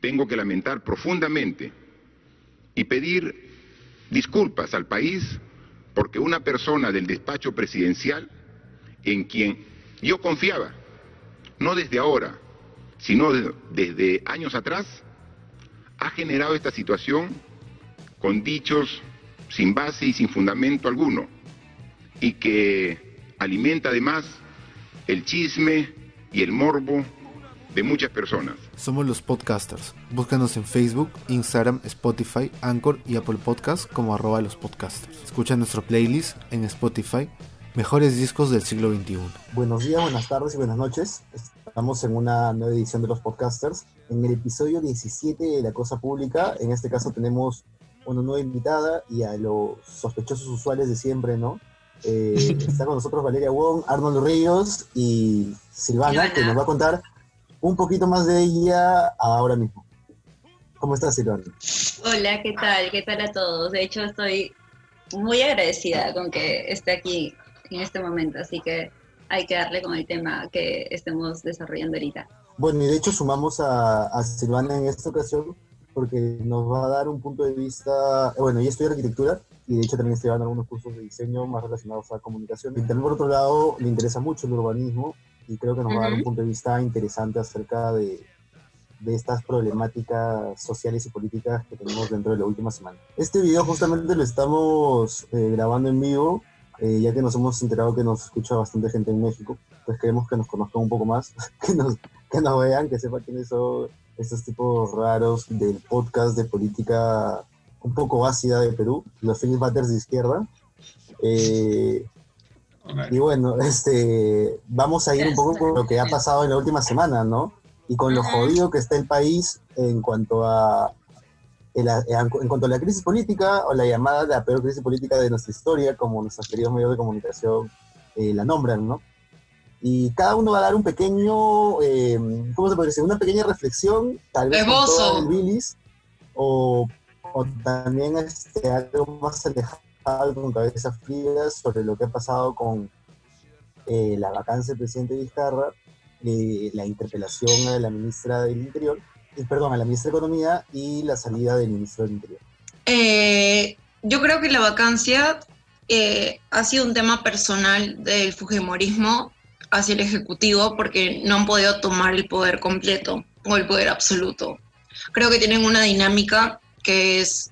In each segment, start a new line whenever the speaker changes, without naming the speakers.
tengo que lamentar profundamente y pedir disculpas al país porque una persona del despacho presidencial en quien yo confiaba, no desde ahora, sino desde años atrás, ha generado esta situación con dichos sin base y sin fundamento alguno, y que alimenta además el chisme y el morbo de muchas personas.
Somos los podcasters. Búscanos en Facebook, Instagram, Spotify, Anchor y Apple Podcasts como arroba los podcasters. Escucha nuestro playlist en Spotify, Mejores Discos del Siglo XXI.
Buenos días, buenas tardes y buenas noches. Estamos en una nueva edición de los podcasters. En el episodio 17 de La Cosa Pública, en este caso tenemos una nueva invitada y a los sospechosos usuales de siempre, ¿no? Eh, está con nosotros Valeria Wong, Arnold Ríos y Silvana, que nos va a contar un poquito más de ella ahora mismo. ¿Cómo estás, Silvana?
Hola, ¿qué tal? ¿Qué tal a todos? De hecho, estoy muy agradecida con que esté aquí en este momento, así que hay que darle con el tema que estemos desarrollando ahorita.
Bueno, y de hecho sumamos a, a Silvana en esta ocasión porque nos va a dar un punto de vista, bueno, yo estudio arquitectura y de hecho también estoy dando algunos cursos de diseño más relacionados a comunicación. Y también por otro lado le interesa mucho el urbanismo y creo que nos va a dar un punto de vista interesante acerca de, de estas problemáticas sociales y políticas que tenemos dentro de la última semana. Este video justamente lo estamos eh, grabando en vivo, eh, ya que nos hemos enterado que nos escucha bastante gente en México, pues queremos que nos conozcan un poco más, que nos, que nos vean, que sepan quiénes son estos tipos raros del podcast de política un poco ácida de Perú, los Phillies Batters de izquierda. Eh, y bueno, este, vamos a ir un poco con lo que ha pasado en la última semana, ¿no? Y con lo jodido que está el país en cuanto a en cuanto a la crisis política o la llamada de la peor crisis política de nuestra historia, como nuestros queridos medios de comunicación eh, la nombran, ¿no? Y cada uno va a dar un pequeño, eh, ¿cómo se puede decir? Una pequeña reflexión, tal vez con el bilis, o o también este, algo más alejado con cabezas frías sobre lo que ha pasado con eh, la vacancia del presidente Vizcarra, eh, la interpelación a la ministra del Interior, eh, perdón, a la ministra de Economía y la salida del ministro del Interior.
yo creo que la vacancia ha sido un tema personal del Fujimorismo hacia el Ejecutivo porque no han podido tomar el poder completo o el poder absoluto. Creo que tienen una dinámica que es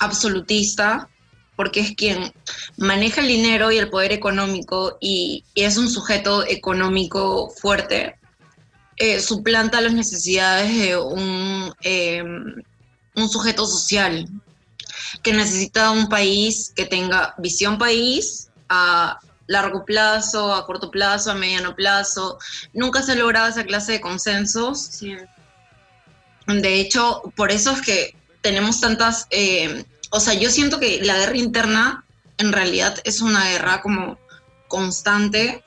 absolutista, porque es quien maneja el dinero y el poder económico y, es un sujeto económico fuerte, eh, suplanta las necesidades de un, em, un sujeto social que necesita un país que tenga visión país a largo plazo, a corto plazo, a mediano plazo. Nunca se ha logrado esa clase de consensos. De hecho, por eso es que tenemos tantas, eh, o sea, yo siento que la guerra interna en realidad es una guerra como constante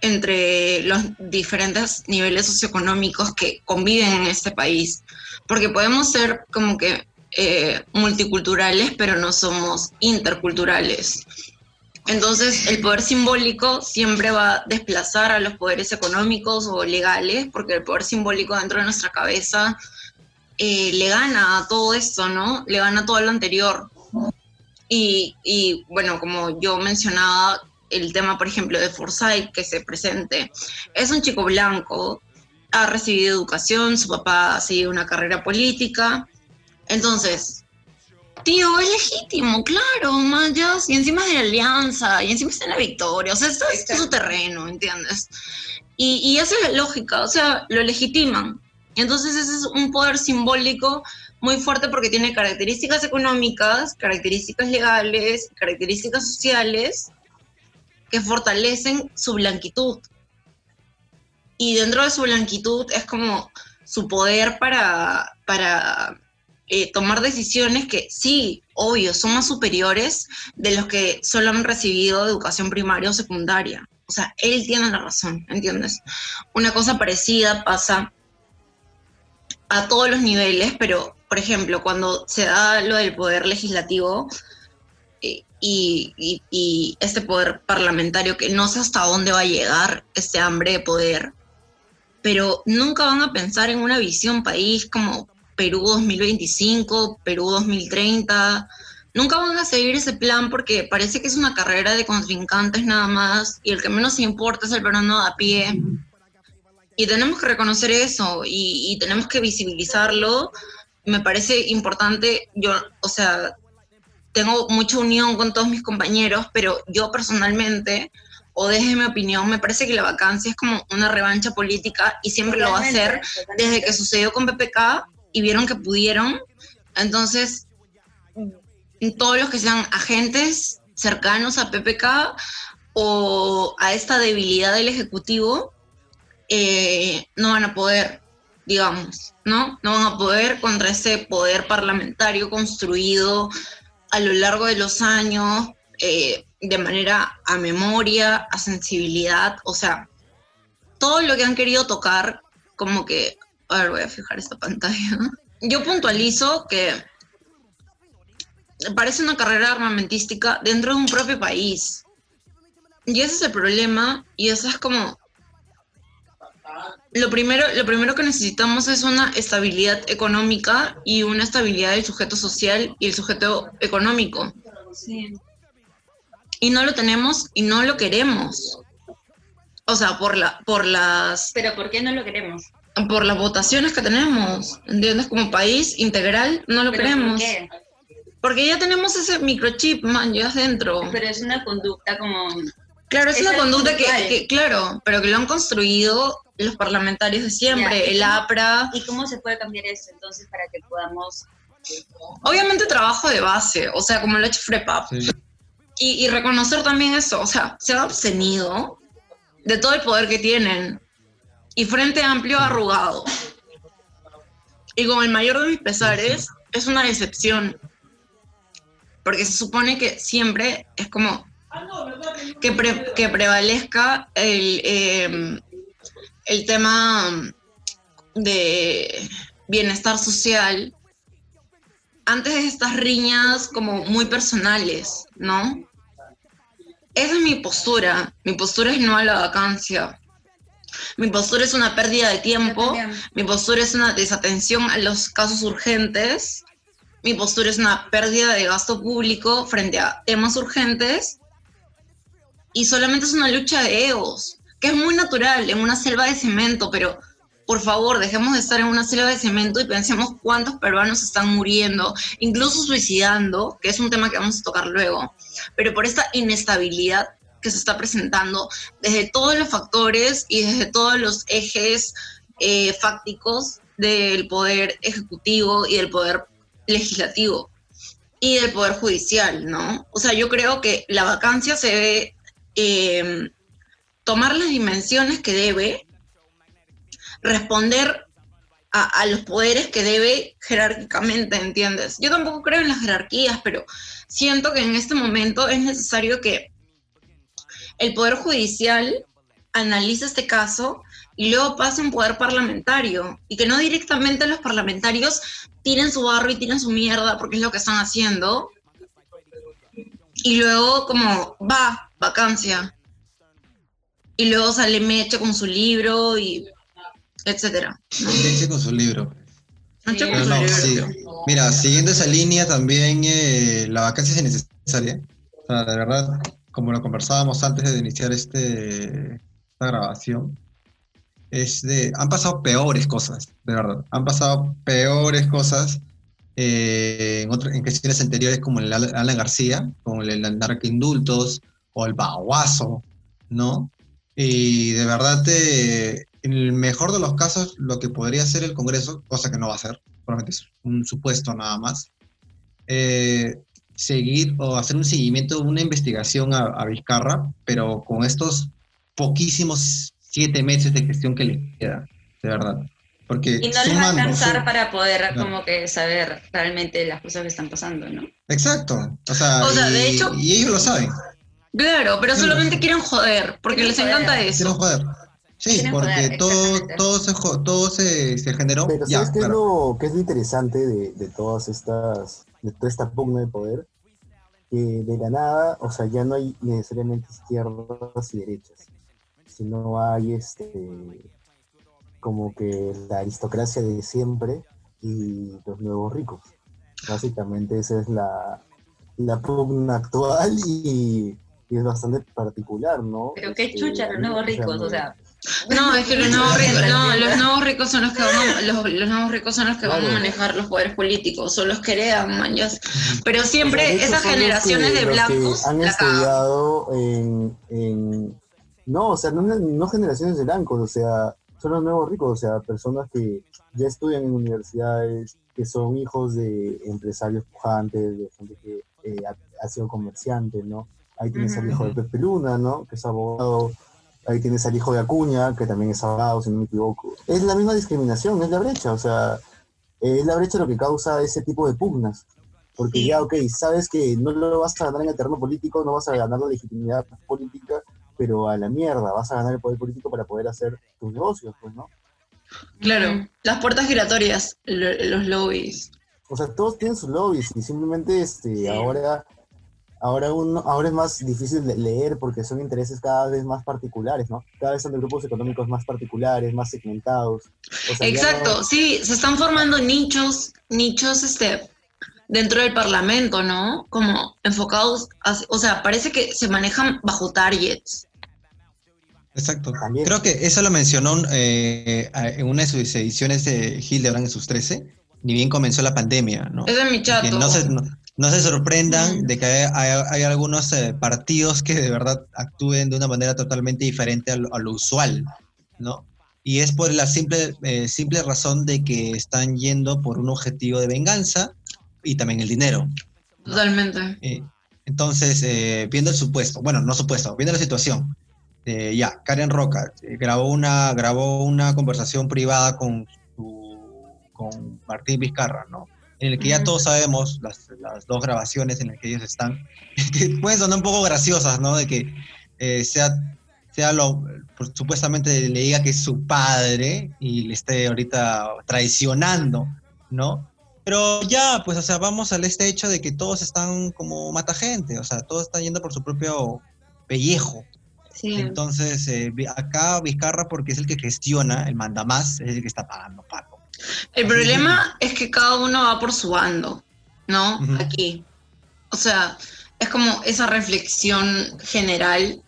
entre los diferentes niveles socioeconómicos que conviven en este país, porque podemos ser como que eh, multiculturales, pero no somos interculturales. Entonces, el poder simbólico siempre va a desplazar a los poderes económicos o legales, porque el poder simbólico dentro de nuestra cabeza eh, le gana a todo esto, ¿no? Le gana a todo lo anterior. Y, bueno, como yo mencionaba, el tema, por ejemplo, de Forsyth que se presente, es un chico blanco, ha recibido educación, su papá ha seguido una carrera política. Entonces, tío, es legítimo, claro, más ya, y encima es de la alianza, y encima está en la victoria, o sea, esto, es su terreno, ¿entiendes? Y, y esa es la lógica, o sea, lo legitiman. Entonces ese es un poder simbólico muy fuerte porque tiene características económicas, características legales, características sociales que fortalecen su blanquitud. Y dentro de su blanquitud es como su poder para, para eh, tomar decisiones que sí, obvio, son más superiores de los que solo han recibido educación primaria o secundaria. O sea, él tiene la razón, ¿entiendes? Una cosa parecida pasa a todos los niveles, pero por ejemplo, cuando se da lo del poder legislativo eh, y, este poder parlamentario, que no sé hasta dónde va a llegar este hambre de poder, pero nunca van a pensar en una visión país como Perú 2025, Perú 2030. Nunca van a seguir ese plan porque parece que es una carrera de contrincantes nada más y el que menos importa es el peruano a pie. Y tenemos que reconocer eso y, y tenemos que visibilizarlo. Me parece importante, yo, o sea, tengo mucha unión con todos mis compañeros, pero yo personalmente, o desde mi opinión, me parece que la vacancia es como una revancha política y siempre lo va a hacer desde que sucedió con PPK y vieron que pudieron. Entonces, todos los que sean agentes cercanos a PPK o a esta debilidad del Ejecutivo, eh, no van a poder, digamos, ¿no? No van a poder contra ese poder parlamentario construido a lo largo de los años, eh, de manera a memoria, a sensibilidad, o sea, todo lo que han querido tocar, como que a ver, voy a fijar esta pantalla. Yo puntualizo que parece una carrera armamentística dentro de un propio país. Y ese es el problema, y eso es como... Lo primero, lo primero que necesitamos es una estabilidad económica y una estabilidad del sujeto social y el sujeto económico. Sí. Y no lo tenemos y no lo queremos. O sea, por, la, por las...
Pero ¿por qué no lo queremos?
por las votaciones que tenemos, ¿entiendes? Como país integral no lo queremos. ¿por qué? Porque ya tenemos ese microchip, man, ya dentro.
Pero es una conducta como...
Claro, es, una conducta que, claro, pero que lo han construido los parlamentarios de siempre, el APRA.
¿Y cómo se puede cambiar eso entonces para que podamos...
Obviamente trabajo de base, o sea, como lo ha hecho FREPAP. Y, y reconocer también eso, o sea, se ha obtenido de todo el poder que tienen y Frente Amplio arrugado. Y con el mayor de mis pesares, es una decepción. Porque se supone que siempre es como que, que prevalezca el, em, el tema de bienestar social antes de estas riñas como muy personales, ¿no? Esa es mi postura. Mi postura es no a la vacancia. Mi postura es una pérdida de tiempo, mi postura es una desatención a los casos urgentes, mi postura es una pérdida de gasto público frente a temas urgentes y solamente es una lucha de egos, que es muy natural en una selva de cemento, pero por favor, dejemos de estar en una selva de cemento y pensemos cuántos peruanos están muriendo, incluso suicidando, que es un tema que vamos a tocar luego, pero por esta inestabilidad que se está presentando desde todos los factores y desde todos los ejes eh, fácticos del poder ejecutivo y del poder legislativo y del poder judicial, ¿no? O sea, yo creo que la vacancia se debe em, tomar las dimensiones que debe, responder a, los poderes que debe jerárquicamente, ¿entiendes? Yo tampoco creo en las jerarquías, pero siento que en este momento es necesario que el Poder Judicial analiza este caso y luego pasa un poder parlamentario y que no directamente los parlamentarios tiren su barro y tiren su mierda porque es lo que están haciendo y luego como va, vacancia y luego sale Meche con su libro y etcétera.
Meche con su libro. Meche con su libro. Mira, siguiendo esa línea también eh, la vacancia es necesaria. O sea, de verdad, como lo conversábamos antes de iniciar este, esta grabación, es de, han pasado peores cosas, de verdad. Han pasado peores cosas eh, en, en cuestiones anteriores como el Alan García, como el, el Indultos o el Baguazo, ¿no? Y de verdad, eh, en el mejor de los casos, lo que podría hacer el Congreso, cosa que no va a hacer, probablemente es un supuesto nada más, eh, seguir o hacer un seguimiento, una investigación a, Vizcarra, pero con estos poquísimos siete meses de gestión que le queda, de verdad. Porque
y no les va a alcanzar para poder como que saber realmente las cosas que están pasando, ¿no?
Exacto. O sea, de hecho, y ellos lo saben.
Claro, pero solamente quieren joder, porque les encanta eso.
Quieren joder. Sí, porque todo, todo, se, todo se, se generó.
Pero ¿sabes qué, es lo, qué es lo interesante de, de todas estas de toda esta pugna de poder, que de la nada, o sea, ya no hay necesariamente izquierdas y derechas, sino hay este como que la aristocracia de siempre y los nuevos ricos. Básicamente esa es la, la pugna actual y, y es bastante particular, ¿no?
Pero qué
Este,
chucha, los nuevos ricos, o sea.
No, es que los nuevos ricos, no, los nuevos ricos son los que van a, los, los nuevos ricos son los que van a manejar los poderes políticos, son los que heredan, man, Pero
O sea,
siempre esas generaciones
que-
de
los que
blancos
han estudiado en, en- No, o sea, no, no generaciones de blancos, o sea, son los nuevos ricos, o sea, personas que ya estudian en universidades, que son hijos de empresarios pujantes, de gente que eh, ha, ha sido comerciante, ¿no? Ahí tienes al hijo de Pepe Luna, ¿no? Que es abogado. Ahí tienes al hijo de Acuña, que también es abogado, si no me equivoco. Es la misma discriminación, es la brecha, o sea, es la brecha lo que causa ese tipo de pugnas. Porque
Sí.
ya, ok, sabes que no lo vas a ganar en el terreno político, no vas a ganar la legitimidad política, pero a la mierda, vas a ganar el poder político para poder hacer tus negocios, pues, ¿no?
Claro, las puertas giratorias, lo- los lobbies.
O sea, todos tienen sus lobbies y simplemente este, ahora, ahora, uno, ahora es más difícil de leer porque son intereses cada vez más particulares, ¿no? Cada vez son de grupos económicos más particulares, más segmentados. O sea, ya
Exacto,
no-
sí, se están formando nichos, nichos este, dentro del Parlamento, ¿no? Como enfocados, o sea, parece que se manejan bajo targets.
Exacto.
También.
Creo que eso lo mencionó eh, en una de sus ediciones de Hildebrand en sus 13, ni bien comenzó la pandemia, ¿no?
Es mi
Que
chato.
no se, no, no se sorprendan de que hay, hay- hay algunos eh, partidos que de verdad actúen de una manera totalmente diferente a lo, a lo usual, ¿no? Y es por la simple, eh, simple razón de que están yendo por un objetivo de venganza y también el dinero.
Totalmente.
Eh, entonces, viendo el supuesto, bueno, no supuesto, viendo la situación, ya, Karen Roca grabó, una, grabó una conversación privada con, su- con Martín Vizcarra, ¿no? En el que ya todos sabemos las, las dos grabaciones en las que ellos están, que pueden sonar un poco graciosas, ¿no? De que eh, sea, sea lo, pues, supuestamente le diga que es su padre y le esté ahorita traicionando, ¿no? Pero ya, pues, o sea, vamos al este hecho de que todos están como mata gente, o sea, todos están yendo por su propio pellejo.
Sí.
Entonces, eh, acá Vizcarra, porque es el que gestiona, el mandamás, es el que está pagando pago.
El problema es que cada uno va por su bando, ¿no? Aquí. O sea, es como esa reflexión general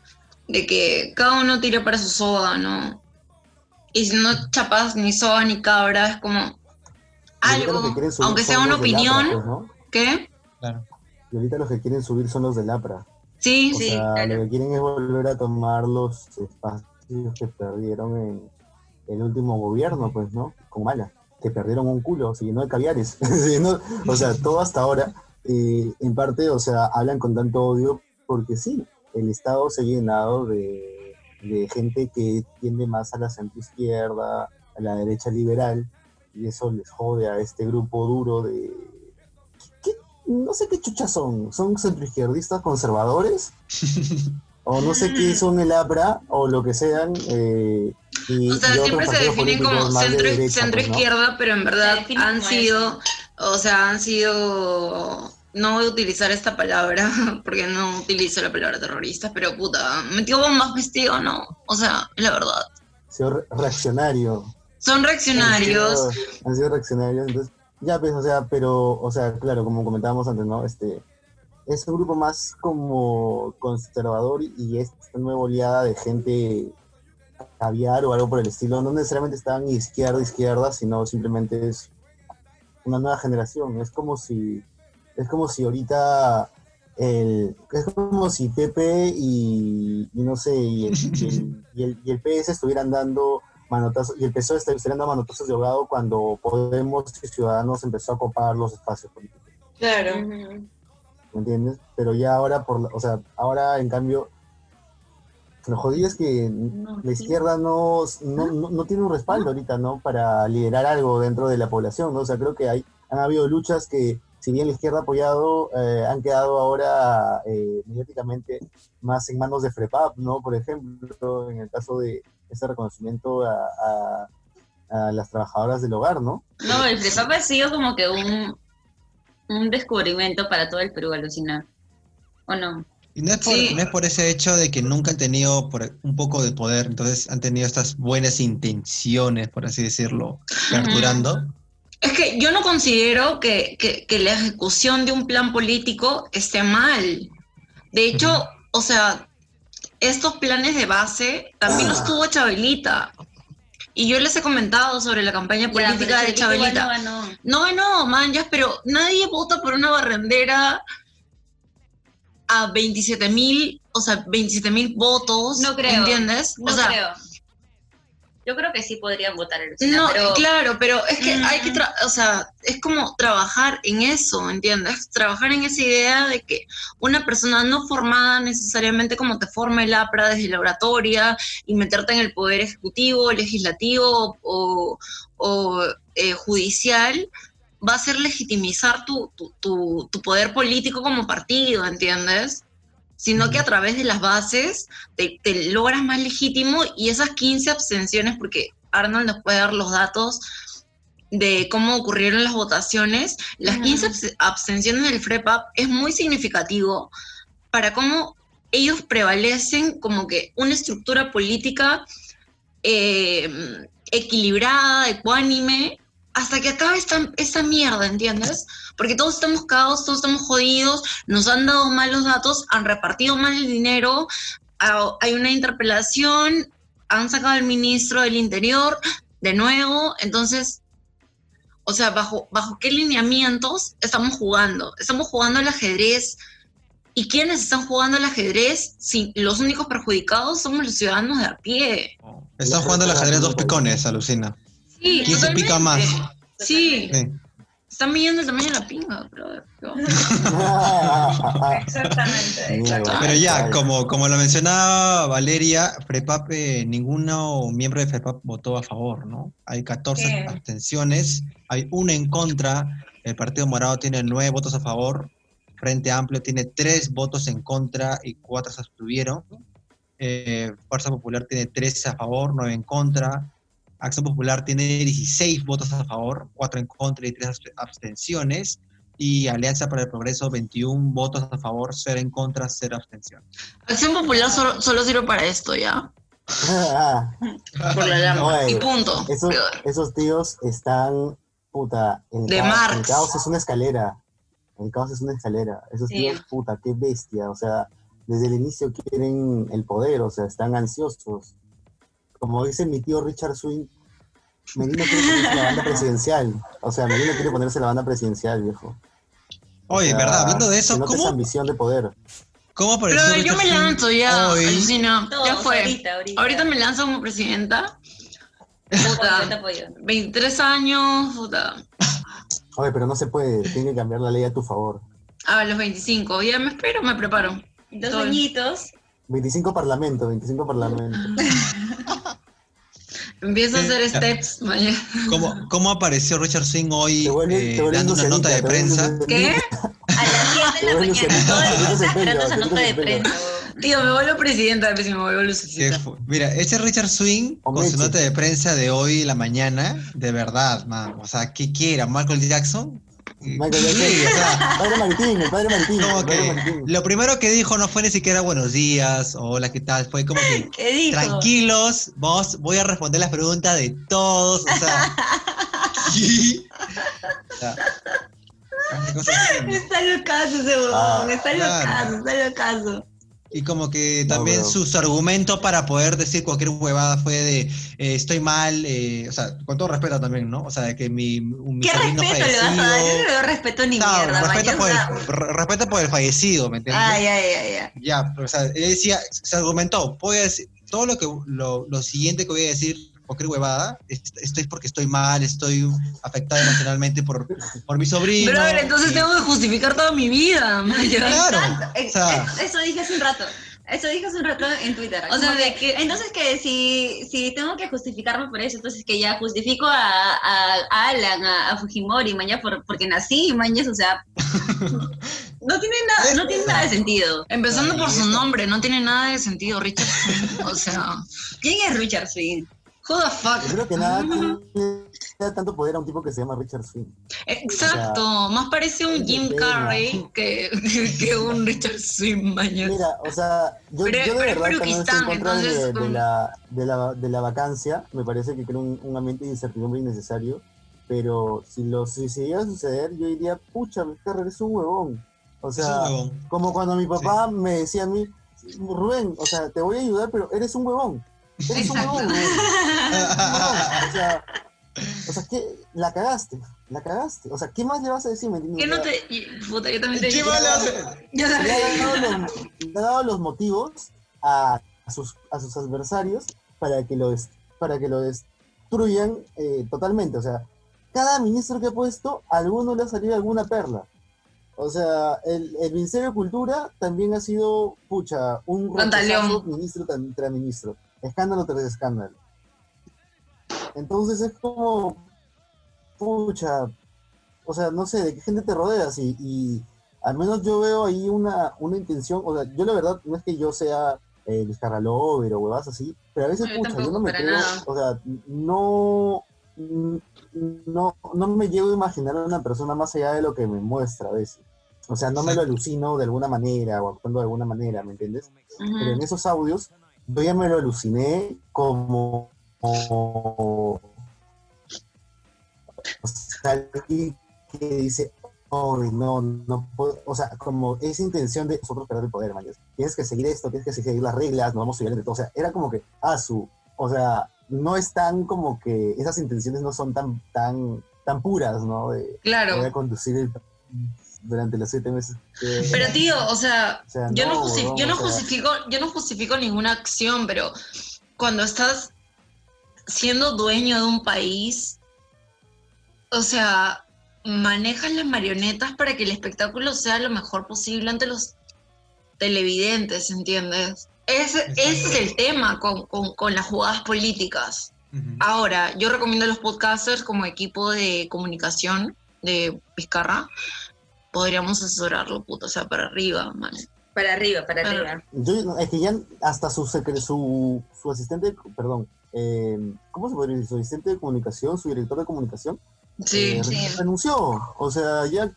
de que cada uno tira para su soga, ¿no? Y si no chapas ni soga ni cabra, es como algo,
que
aunque sea una opinión,
pues, ¿no?
¿qué?
Claro.
Y ahorita los que quieren subir son los del APRA.
Sí,
O
Sí,
sea,
claro.
lo que quieren es volver a tomar los espacios que perdieron en el último gobierno, pues, ¿no? Con Mala, que perdieron un culo, se llenó de caviares. o sea, todo hasta ahora, eh, en parte, o sea, hablan con tanto odio porque sí, el Estado se ha llenado de, de gente que tiende más a la centroizquierda, a la derecha liberal, y eso les jode a este grupo duro de... ¿qué? No sé qué chuchas son, son centroizquierdistas conservadores, o no sé qué son el APRA, o lo que sean, eh, y,
O sea,
y
siempre se definen como
de
centro,
derecha,
centro
pues, ¿no?
izquierda, pero en verdad han sido, o sea, han sido, no voy a utilizar esta palabra, porque no utilizo la palabra terrorista, pero puta, metió bombas vestido, no, o sea, la verdad.
re- reaccionario.
Son reaccionarios,
Han sido, han sido reaccionarios, entonces, ya pues, o sea, pero, o sea, claro, como comentábamos antes, ¿no? Este, es un grupo más como conservador y esta nueva oleada de gente caviar o algo por el estilo, no necesariamente están izquierda, izquierda, sino simplemente es una nueva generación. Es como si, es como si ahorita el, es como si Pepe y, y no sé, y el, y el, y el- y el PS estuvieran dando manotazos, y el PSOE está- estuvieran dando manotazos de ahogado cuando Podemos y Ciudadanos empezó a copar los espacios políticos.
claro.
¿Me entiendes? Pero ya ahora, por la- o sea, ahora en cambio, lo jodido es que
No,
la
sí.
izquierda no, no, no, no tiene un respaldo ahorita, ¿no? Para liderar algo dentro de la población, ¿no? O sea, creo que hay, han habido luchas que, si bien la izquierda ha apoyado, eh, han quedado ahora eh, mediáticamente más en manos de FREPAP, ¿no? Por ejemplo, en el caso de este reconocimiento a, a- a las trabajadoras del hogar, ¿no?
No, el FREPAP ha sido como que un, un descubrimiento para todo el Perú, alucinar. ¿O no?
Y no es, por,
Sí.
no es por ese hecho de que nunca han tenido por- un poco de poder, entonces han tenido estas buenas intenciones, por así decirlo, capturando.
Es que yo no considero que, que- que la ejecución de un plan político esté mal. De hecho, o sea, estos planes de base también los tuvo Chabelita. Y yo les he comentado sobre la campaña
Ya,
política de
Chabelita no.
No, no, man, ya, pero nadie vota por una barrendera a 27 mil, o sea, 27 mil votos.
No creo.
¿Entiendes?
No
o sea,
creo. Yo creo que sí podrían votar en
No,
pero
claro, pero es que
Mm.
hay que, tra- o sea, es como trabajar en eso, ¿entiendes? Trabajar en esa idea de que una persona no formada necesariamente como te forma el APRA desde la oratoria y meterte en el poder ejecutivo, legislativo o, o, eh, judicial, va a ser legitimizar tu, tu, tu- tu poder político como partido, ¿entiendes? Sino que a través de las bases te, te logras más legítimo y esas 15 abstenciones, porque Arnold nos puede dar los datos de cómo ocurrieron las votaciones, las
Ujú.
15 abs- abstenciones del FREPAP es muy significativo para cómo ellos prevalecen como que una estructura política eh, equilibrada, ecuánime, hasta que acabe esta, esta mierda, ¿entiendes? Porque todos estamos cagados, todos estamos jodidos, nos han dado malos datos, han repartido mal el dinero, ah, hay una interpelación, han sacado al ministro del Interior de nuevo, entonces, o sea, ¿bajo, bajo qué lineamientos estamos jugando? Estamos jugando al ajedrez. ¿Y quiénes están jugando al ajedrez? Si los únicos perjudicados somos los ciudadanos de a pie.
Están jugando al ajedrez dos picones, alucina.
Sí,
¿Quién se pica más?
Sí,
Sí.
están midiendo el tamaño de la pinga, brother.
exactamente.
Pero ya, como, como lo mencionaba Valeria, FREPAP, eh, ninguno miembro de FREPAP votó a favor, ¿no? Hay 14
Sí.
abstenciones, hay una en contra, el Partido Morado tiene nueve votos a favor, Frente Amplio tiene tres votos en contra y cuatro se abstuvieron, eh, Fuerza Popular tiene tres a favor, nueve en contra, Acción Popular tiene 16 votos a favor, cuatro en contra y tres abst- abstenciones, y Alianza para el Progreso 21 votos a favor, 0 en contra, 0 abstención.
Acción Popular solo, solo sirve para esto, ¿ya? Por la llama.
Oye,
y punto.
Esos, esos tíos están, puta, el,
De
caos,
Marx.
el caos es una escalera. El caos es una escalera. Esos
Sí.
tíos, puta, qué bestia. O sea, desde el inicio quieren el poder, o sea, están ansiosos. Como dice mi tío Richard Swing, Medina quiere ponerse la banda presidencial. O sea, Medina quiere ponerse la banda presidencial, viejo. O
Oye,
sea,
¿verdad? Hablando de eso, ¿cómo,
ambición de poder.
cómo apareció
Pero yo
Richard
me lanzo ya,
hoy?
alucina. Ya fue.
ahorita, ahorita.
Ahorita me lanzo como presidenta. Puta,
apoyo.
23 años, puta.
Oye, pero no se puede. Tiene que cambiar la ley a tu favor.
A los 25. Ya me espero, me preparo.
Dos
Todo.
añitos.
25 parlamento, 25 parlamento.
Empiezo a hacer steps. vaya.
¿Cómo, cómo apareció Richard Swing hoy eh, dando una nota de prensa?
¿Qué?
A las 7 de la mañana. esa nota de prensa.
Tío, me vuelvo presidenta, pues si me vuelvo lucecita.
Mira, ese Richard Swing, con su nota de prensa de hoy en la mañana, de verdad, man. O sea, ¿qué quiera? ¿Michael Jackson?
Michael.
Sí, o sea,
Padre Maritín, el padre Maritín.
como
el padre
que
Maritín.
lo primero que dijo no fue ni siquiera buenos días o hola, ¿qué tal? Fue como que
¿Qué dijo?
tranquilos, vos, voy a responder las preguntas de todos, o sea. sí. O sea.
Está locazo ese
Ah,
huevón, está
claro.
locazo, está locazo.
Y como que también
bro.
su, su argumento para poder decir cualquier huevada fue de eh, estoy mal, eh, o sea, con todo respeto también, ¿no? O sea, de que mi, mi
¿Qué respeto le vas a dar? Yo
fallecido.
no le doy respeto ni
No,
mierda,
respeto, por el, respeto por fallecido, ¿me entiendes?
Ay, ay, ay, ay.
Ya, pero, o sea, él decía, se argumentó, voy a decir, todo lo que lo, lo siguiente que voy a decir, cualquier huevada, es- estoy porque estoy mal, estoy afectado emocionalmente por, por mi sobrino.
Brother, entonces
y-
tengo que justificar toda mi vida.
Claro,
Exacto.
o sea-
Eh, Eso dije hace un rato. Eso dije hace un rato en Twitter.
O sea, de que-
Entonces que si, si tengo que justificarme por eso, entonces que ya justifico a, a, a Alan, a, a Fujimori, mañana por, porque nací, mañana, o sea... No tiene nada, no tiene nada de sentido.
Empezando por su nombre, no tiene nada de sentido, Richard. O sea,
¿Quién es Richard Swing?
Who the fuck?
Yo creo que nada le da tanto poder a un tipo que se llama Richard Swing.
Exacto,
O
más parece un
es
Jim. Carrey que, que un Richard Swing, mañana.
Mira, o sea, yo,
Pero-
yo de
pero es
verdad también estoy en contra de,
entonces,
de
como-
la, de, la, de la vacancia. Me parece que crea un, un ambiente de incertidumbre innecesario. Pero si, lo, si se llega a suceder, yo diría, pucha, Vizcarra, eres un huevón. O
Es
sea,
huevón.
como cuando mi papá me decía a mí, Rubén, o sea, te voy a ayudar, pero eres un huevón. Eres un
Exacto.
huevón, o sea, o sea, ¿qué? La cagaste, la cagaste. O sea, ¿qué más le vas a decir?
Que no te. Puta, yo también te
¿Qué más le hace?
Yo
le
también
ha dado los, le ha dado los motivos a, a sus, a sus adversarios para que lo, des- para que lo destruyan eh, totalmente. O sea, cada ministro que ha puesto, a alguno le ha salido alguna perla. O sea, el, el Ministerio de Cultura también ha sido, pucha, un ministro tras ministro. Escándalo tras escándalo. Entonces es como, pucha, o sea, no sé, de qué gente te rodeas y, y al menos yo veo ahí una, una intención, o sea, yo la verdad no es que yo sea eh, Lover o huevas así, pero a veces,
No,
pucha, yo no me creo,
nada.
o sea, no, no, no me llego a imaginar a una persona más allá de lo que me muestra a veces. O sea, no me lo alucino de alguna manera o actuando de alguna manera, ¿me entiendes? Pero en esos audios yo ya me lo aluciné como, como o sea, alguien que dice, "Ay, no, no puedo", o sea, como esa intención de nosotros perder el poder, man, tienes que seguir esto, tienes que seguir las reglas, no vamos a seguir entre todo, o sea, era como que, ah, su, o sea, no es tan como que, esas intenciones no son tan, tan, tan puras, ¿no? De,
Claro.
conducir el durante los siete meses que...
Pero tío, o sea,
O sea,
yo no,
no,
justi-
huevón,
yo no
o sea-
justifico, yo no justifico ninguna acción, pero cuando estás siendo dueño de un país, o sea, manejas las marionetas para que el espectáculo sea lo mejor posible ante los televidentes, ¿entiendes? Ese, ese es el tema con, con- con las jugadas políticas. Ahora, yo recomiendo a los podcasters como equipo de comunicación de Vizcarra. Podríamos asesorarlo, puto, o sea, para arriba, man.
Para arriba, para
Pero-
arriba.
Yo, es que ya hasta su, su, su asistente, perdón, eh, ¿cómo se podría decir? Su asistente de comunicación, su director de comunicación,
Sí,
eh,
sí.
renunció. O sea, ya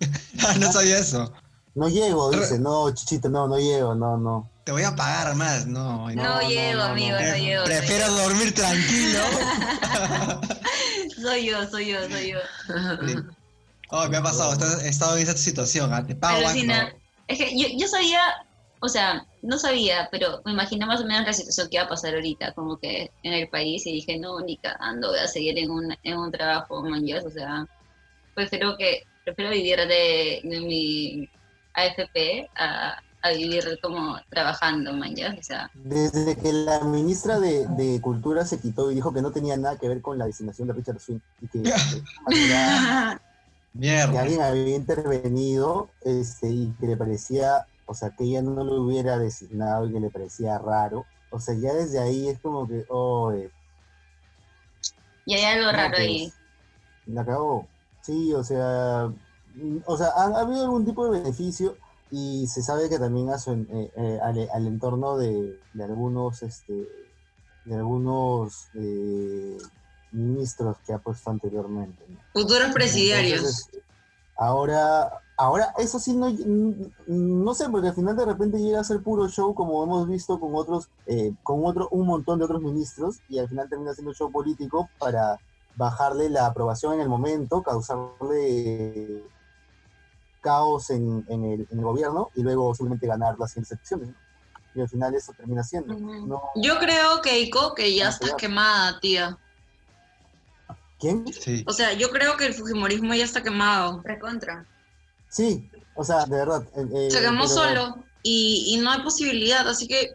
Ah, no sabía eso.
no llego, dice, no, chichito, no, no llego, no, no.
Te voy a pagar más. No,
No,
no,
llego,
no,
amigo,
no.
no,
Pre-
llego.
Prefiero dormir tranquilo.
Soy yo, soy yo, soy yo.
Oh, me ha pasado, he estado en esa situación. ah, Te pago
Alucina.
no.
Es que yo, yo sabía, o sea, no sabía, pero me imaginé más o menos la situación que iba a pasar ahorita, como que en el país, y dije, no, ni cagando, voy a seguir en un, en un trabajo, manjas, o sea, prefiero que, prefiero vivir de, de mi AFP a, a vivir como trabajando, manjas, o sea,
Desde que la ministra de, de Cultura se quitó y dijo que no tenía nada que ver con la designación de Richard Swing y que, que- que
Mierda.
alguien había intervenido este, y que le parecía, o sea, que ella no lo hubiera designado y que le parecía raro. O sea, ya desde ahí es como que, oh, eh,
y hay algo raro ahí.
La acabó. Sí, o sea, mm, o sea, ha, ha habido algún tipo de beneficio y se sabe que también a su eh, eh, al, al entorno de, de algunos, este, de algunos eh, ministros que ha puesto anteriormente. ¿no?
Futuros presidiarios.
Entonces, ahora, ahora eso sí no, no sé, porque al final de repente llega a ser puro show como hemos visto con otros, eh, con otro, un montón de otros ministros y al final termina siendo show político para bajarle la aprobación en el momento, causarle caos en, en el, en el gobierno y luego simplemente ganar las elecciones. ¿no? Y al final eso termina siendo. ¿no?
Yo creo, Keiko, que ya
Ah,
estás quemada, tía.
¿Quién?
Sí.
O sea, yo creo que el Fujimorismo ya está quemado.
Recontra.
Sí, o sea, de verdad. eh, eh,
Se quemó
pero-
solo y, y no hay posibilidad, así que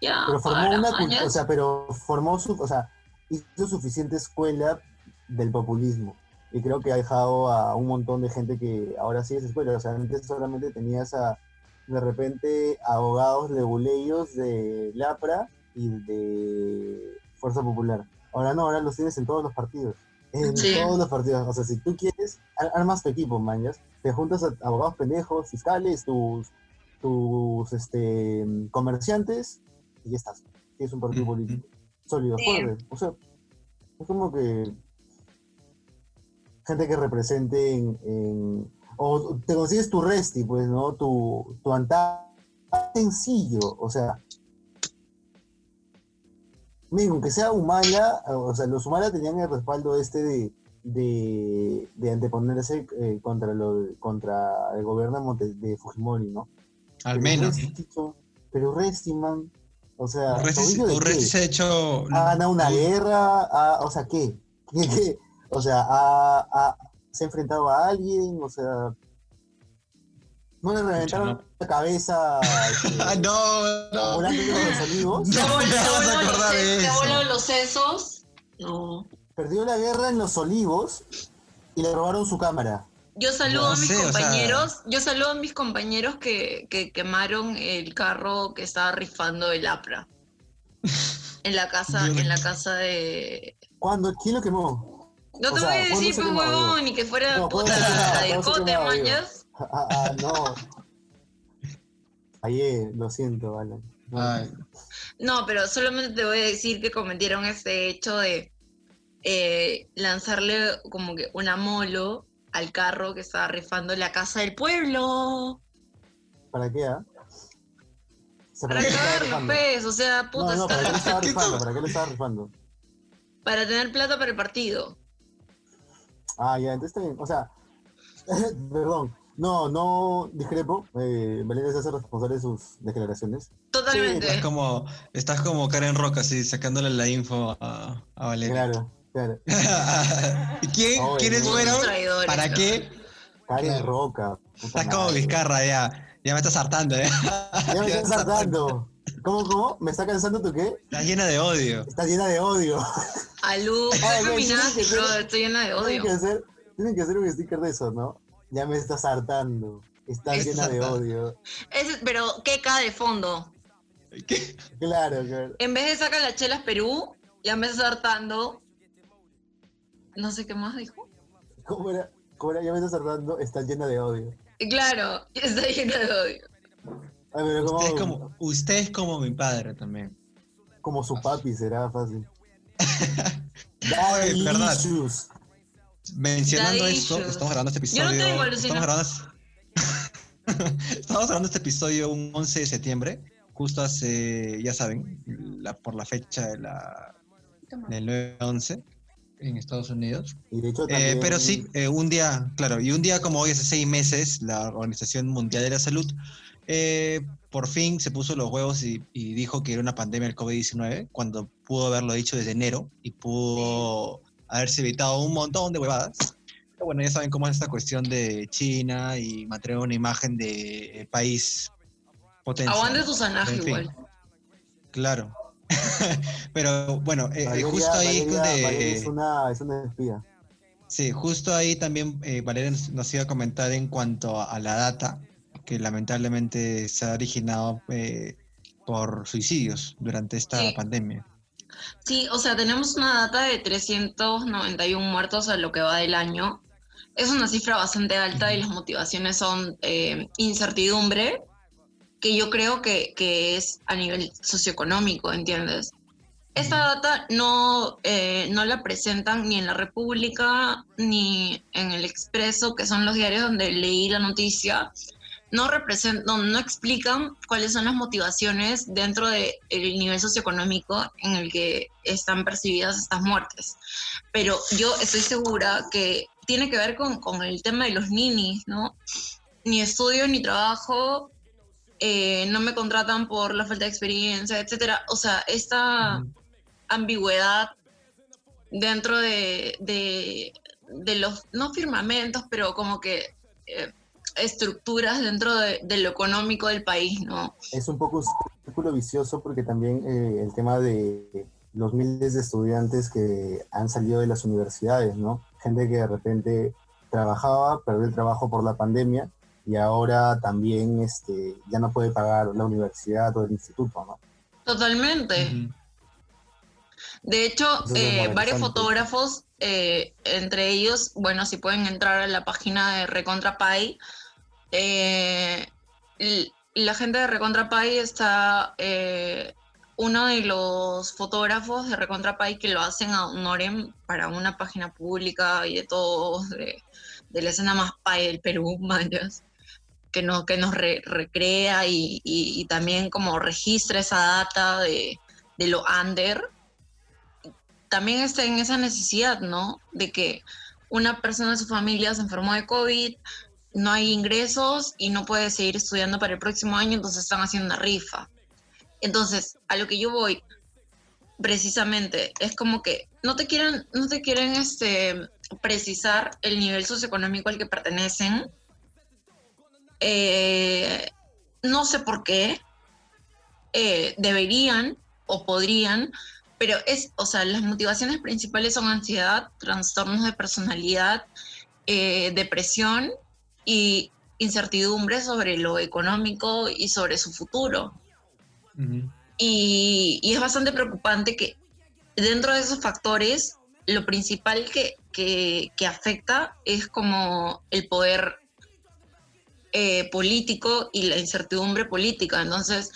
ya.
pero formó
para,
una cult-
mañas.
o sea pero formó su o sea hizo suficiente escuela del populismo y creo que ha dejado a un montón de gente que ahora sí es escuela o sea antes solamente tenías a de repente abogados leguleyos de Lapra y de Fuerza Popular ahora no ahora los tienes en todos los partidos en
Sí.
todos los partidos o sea si tú quieres ar- armas tu equipo mañas te juntas a abogados pendejos fiscales tus tus este comerciantes y ya estás. Tienes un partido político. sólidos. O sea, es como que gente que represente en, o te consigues tu resti, pues, ¿no? Tu, tu sencillo, o sea, miren, aunque sea Humala, o sea, los Humala tenían el respaldo este de, de, anteponerse eh, contra, lo, contra el gobierno de Fujimori, ¿no?
Al menos.
pero Restiman, o sea,
Resti, se ha hecho...
Ha ganado una guerra, o sea, ¿qué? ¿Qué, O sea, ha, se ha enfrentado a alguien, o sea, no le reventaron la cabeza.
Este, no, no.
Volando los olivos.
¿Se voló los sesos? No.
Perdió la guerra en los olivos y le robaron su cámara.
Yo saludo a mis compañeros, yo saludo a mis compañeros que, que, quemaron el carro que estaba rifando el APRA. En la casa, en la casa de.
¿Cuándo? ¿Quién lo quemó?
No te voy a decir, pues huevón, ni que fuera no, puta la discote, mañas.
Ah, ah, no. Ayer, lo siento, Alan.
No. pero solamente te voy a decir que cometieron ese hecho de eh, lanzarle como que una molo al carro que estaba rifando la casa del pueblo.
¿Para qué, ah?
para cagarlo, pues, o sea, puta.
No, ¿para qué le estaba rifando? ¿Para qué le estaba rifando?
Para tener plata para el partido.
Ah, ya, entonces está bien. O sea, perdón, no, no discrepo. Eh, Valeria se hace responsable de sus declaraciones.
Totalmente.
estás, como, estás como Karen Roca, así, sacándole la info a, a Valeria.
Claro, claro.
¿Quién, ¿Quiénes fueron? ¿Para qué?
Karen Roca.
Estás como Vizcarra, ya. Ya me estás hartando, ¿eh?
Ya me estás hartando. ¿Cómo, cómo? ¿Me está cansando tu qué?
Estás llena de odio.
Estás llena de odio.
Alú, estoy llena de odio.
Tienen que, hacer, tienen que hacer un sticker de eso, ¿no? Ya me estás hartando. Estás llena de odio.
pero, ¿qué cae de fondo?
¿Qué? Claro, claro.
En vez de sacar las chelas Perú, ya me estás hartando. No sé qué más dijo.
¿Cómo era? ¿Cómo era? Ya me estás hartando, estás llena de odio.
Claro, está llena de odio.
usted, es como, usted es como mi padre también.
Como su papi, será fácil.
Ay, verdad. Mencionando esto, estamos grabando este episodio. Yo no tengo estamos, grabando, estamos grabando este episodio un 11 de septiembre, justo hace, ya saben, la, por la fecha de la, del 9-11 en Estados Unidos. Eh, pero sí, eh, un día, claro, y un día como hoy, hace seis meses, la Organización Mundial de la Salud eh, por fin se puso los huevos y, y, dijo que era una pandemia del COVID-19, cuando pudo haberlo dicho desde enero y pudo haberse evitado un montón de huevadas. Pero bueno, ya saben cómo es esta cuestión de China y mantener una imagen de eh, país potente.
Aguante tu sanaje igual.
Claro. Pero bueno, eh, eh, justo ahí...
es, una, es una espía.
Sí, justo ahí también Valeria nos, iba a comentar en cuanto a, la data, que lamentablemente se ha originado por suicidios durante esta pandemia.
Sí, o sea, tenemos una data de 391 muertos a lo que va del año. Es una cifra bastante alta y las motivaciones son eh, incertidumbre, que yo creo que, es a nivel socioeconómico, ¿entiendes? Esta data no, eh, no la presentan ni en la República ni en el Expreso, que son los diarios donde leí la noticia, no, representan, no, explican cuáles son las motivaciones dentro del nivel socioeconómico en el que están percibidas estas muertes. Pero yo estoy segura que tiene que ver con, el tema de los ninis, ¿no? Ni estudio ni trabajo, eh, no me contratan por la falta de experiencia, etcétera. O sea, esta ambigüedad dentro de, de, los, no firmamentos, pero como que eh, estructuras dentro de, lo económico del país, ¿no?
Es un poco un círculo vicioso porque también eh, el tema de los miles de estudiantes que han salido de las universidades, ¿no? Gente que de repente trabajaba, perdió el trabajo por la pandemia y ahora también este, ya no puede pagar la universidad o el instituto, ¿no?
Totalmente. De hecho, eh, varios fotógrafos, eh, entre ellos, bueno, si pueden entrar a la página de RecontraPay, eh, la gente de Recontra está eh, uno de los fotógrafos de Recontrapay que lo hacen a Norem para una página pública y de todos, de, la escena más pay del Perú, que, no, que nos recrea y, también como registra esa data de, de lo under. También está en esa necesidad, ¿no? De que una persona de su familia se enfermó de COVID, no hay ingresos y no puede seguir estudiando para el próximo año, entonces están haciendo una rifa. Entonces, a lo que yo voy, precisamente, es como que no te quieren, no te quieren este, precisar el nivel socioeconómico al que pertenecen. Eh, no sé por qué. Eh, deberían o podrían, pero es, o sea, las motivaciones principales son ansiedad, trastornos de personalidad, eh, depresión y incertidumbre sobre lo económico y sobre su futuro y, es bastante preocupante que dentro de esos factores, lo principal que, que, afecta es como el poder eh, político y la incertidumbre política. Entonces,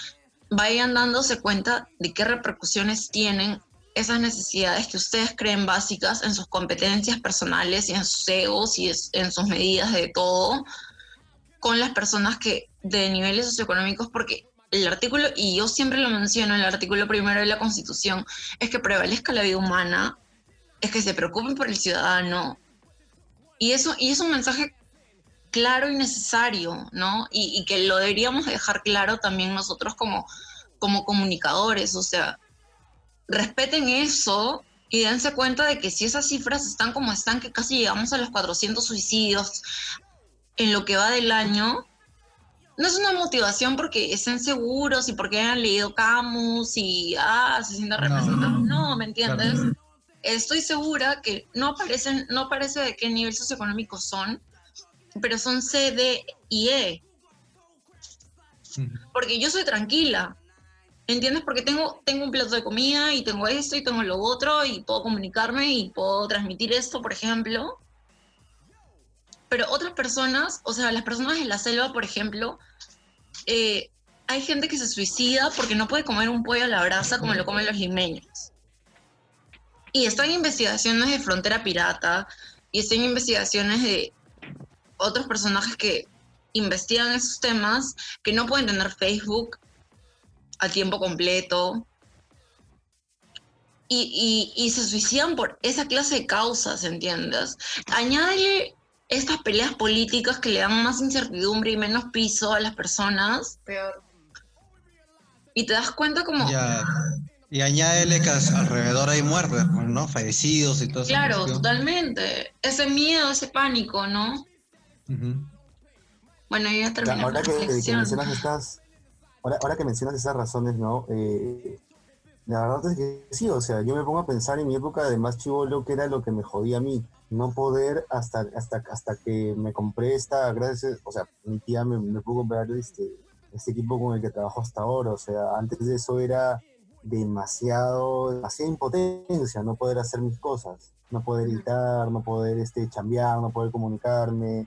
vayan dándose cuenta de qué repercusiones tienen esas necesidades que ustedes creen básicas en sus competencias personales y en sus egos y en sus medidas de todo con las personas que de niveles socioeconómicos, porque el artículo, y yo siempre lo menciono, el artículo primero de la Constitución, es que prevalezca la vida humana, es que se preocupen por el ciudadano. Y eso y es un mensaje claro y necesario, ¿no? Y, que lo deberíamos dejar claro también nosotros como, como comunicadores, o sea, respeten eso y dense cuenta de que si esas cifras están como están, que casi llegamos a los 400 suicidios en lo que va del año, no es una motivación porque estén seguros y porque hayan leído Camus y ah, se sientan representados. No, ¿me entiendes? Estoy segura que no aparecen, no aparece de qué nivel socioeconómico son, pero son C, D y E. Porque yo soy tranquila. ¿Entiendes? Porque tengo, tengo un plato de comida y tengo esto y tengo lo otro y puedo comunicarme y puedo transmitir esto, por ejemplo. Pero otras personas, o sea, las personas en la selva, por ejemplo, eh, hay gente que se suicida porque no puede comer un pollo a la brasa como lo comen los limeños. Y están investigaciones de Frontera Pirata y están investigaciones de otros personajes que investigan esos temas que no pueden tener Facebook a tiempo completo. Y, y, y se suicidan por esa clase de causas, ¿entiendes? Añade estas peleas políticas que le dan más incertidumbre y menos piso a las personas. Peor. Y te das cuenta como...
Ya. Y añádele que alrededor hay muertes, ¿no? Fallecidos y todo
eso. Claro, totalmente. Ese miedo, ese pánico, ¿no? Bueno, ya terminó
ahora que, mencionas estas, ahora, ahora, que mencionas esas razones, ¿no? Eh, la verdad es que sí, o sea, yo me pongo a pensar en mi época de más chivolo que era lo que me jodía a mí no poder hasta, hasta, hasta que me compré esta, gracias, o sea, mi tía me, me pudo comprar este, este equipo con el que trabajo hasta ahora, o sea, antes de eso era demasiado, demasiada impotencia no poder hacer mis cosas, no poder editar, no poder este, chambear, no poder comunicarme.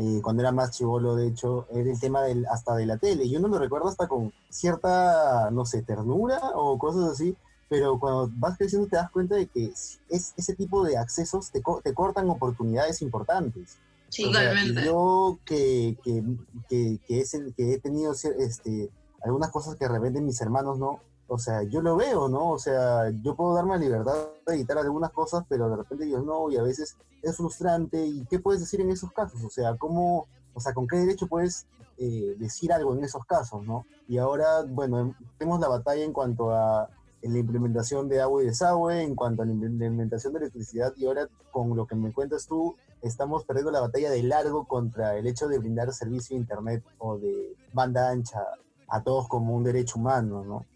Eh, cuando era más chivolo, de hecho, era el tema del, hasta de la tele. Y uno lo recuerda hasta con cierta, no sé, ternura o cosas así, pero cuando vas creciendo te das cuenta de que es, ese tipo de accesos te, te cortan oportunidades importantes.
Sí, realmente.
Yo que, que, que, que, es el, que he tenido este, algunas cosas que revenden mis hermanos, ¿no? O sea, yo lo veo, ¿no? O sea, yo puedo darme la libertad de editar algunas cosas, pero de repente ellos no, y a veces es frustrante. ¿Y qué puedes decir en esos casos? O sea, ¿cómo, o sea, con qué derecho puedes eh, decir algo en esos casos, ¿no? Y ahora, bueno, tenemos la batalla en cuanto a en la implementación de agua y desagüe, en cuanto a la implementación de electricidad, y ahora con lo que me cuentas tú, estamos perdiendo la batalla de largo contra el hecho de brindar servicio de Internet o de banda ancha a todos como un derecho humano, ¿no?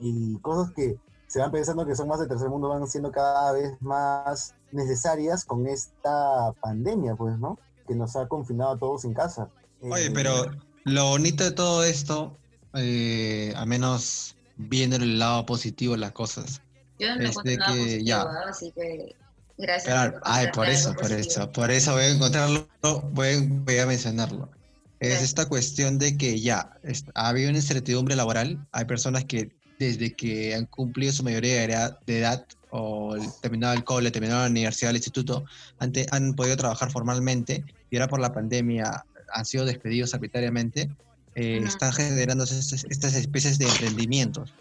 Y cosas que se van pensando que son más de tercer mundo van siendo cada vez más necesarias con esta pandemia, pues, ¿no? Que nos ha confinado a todos en casa.
Oye, eh, pero lo bonito de todo esto, eh, a menos viendo el lado positivo de las cosas.
Yo no es de que ya. Así que gracias.
Claro, ay, por eso, por eso, por eso voy a encontrarlo, voy, voy a mencionarlo. Es esta cuestión de que ya ha habido una incertidumbre laboral, hay personas que desde que han cumplido su mayoría de edad, o terminado el cole, terminado la universidad, el instituto, antes han podido trabajar formalmente y ahora por la pandemia han sido despedidos arbitrariamente, eh, están generando estas, especies de emprendimientos.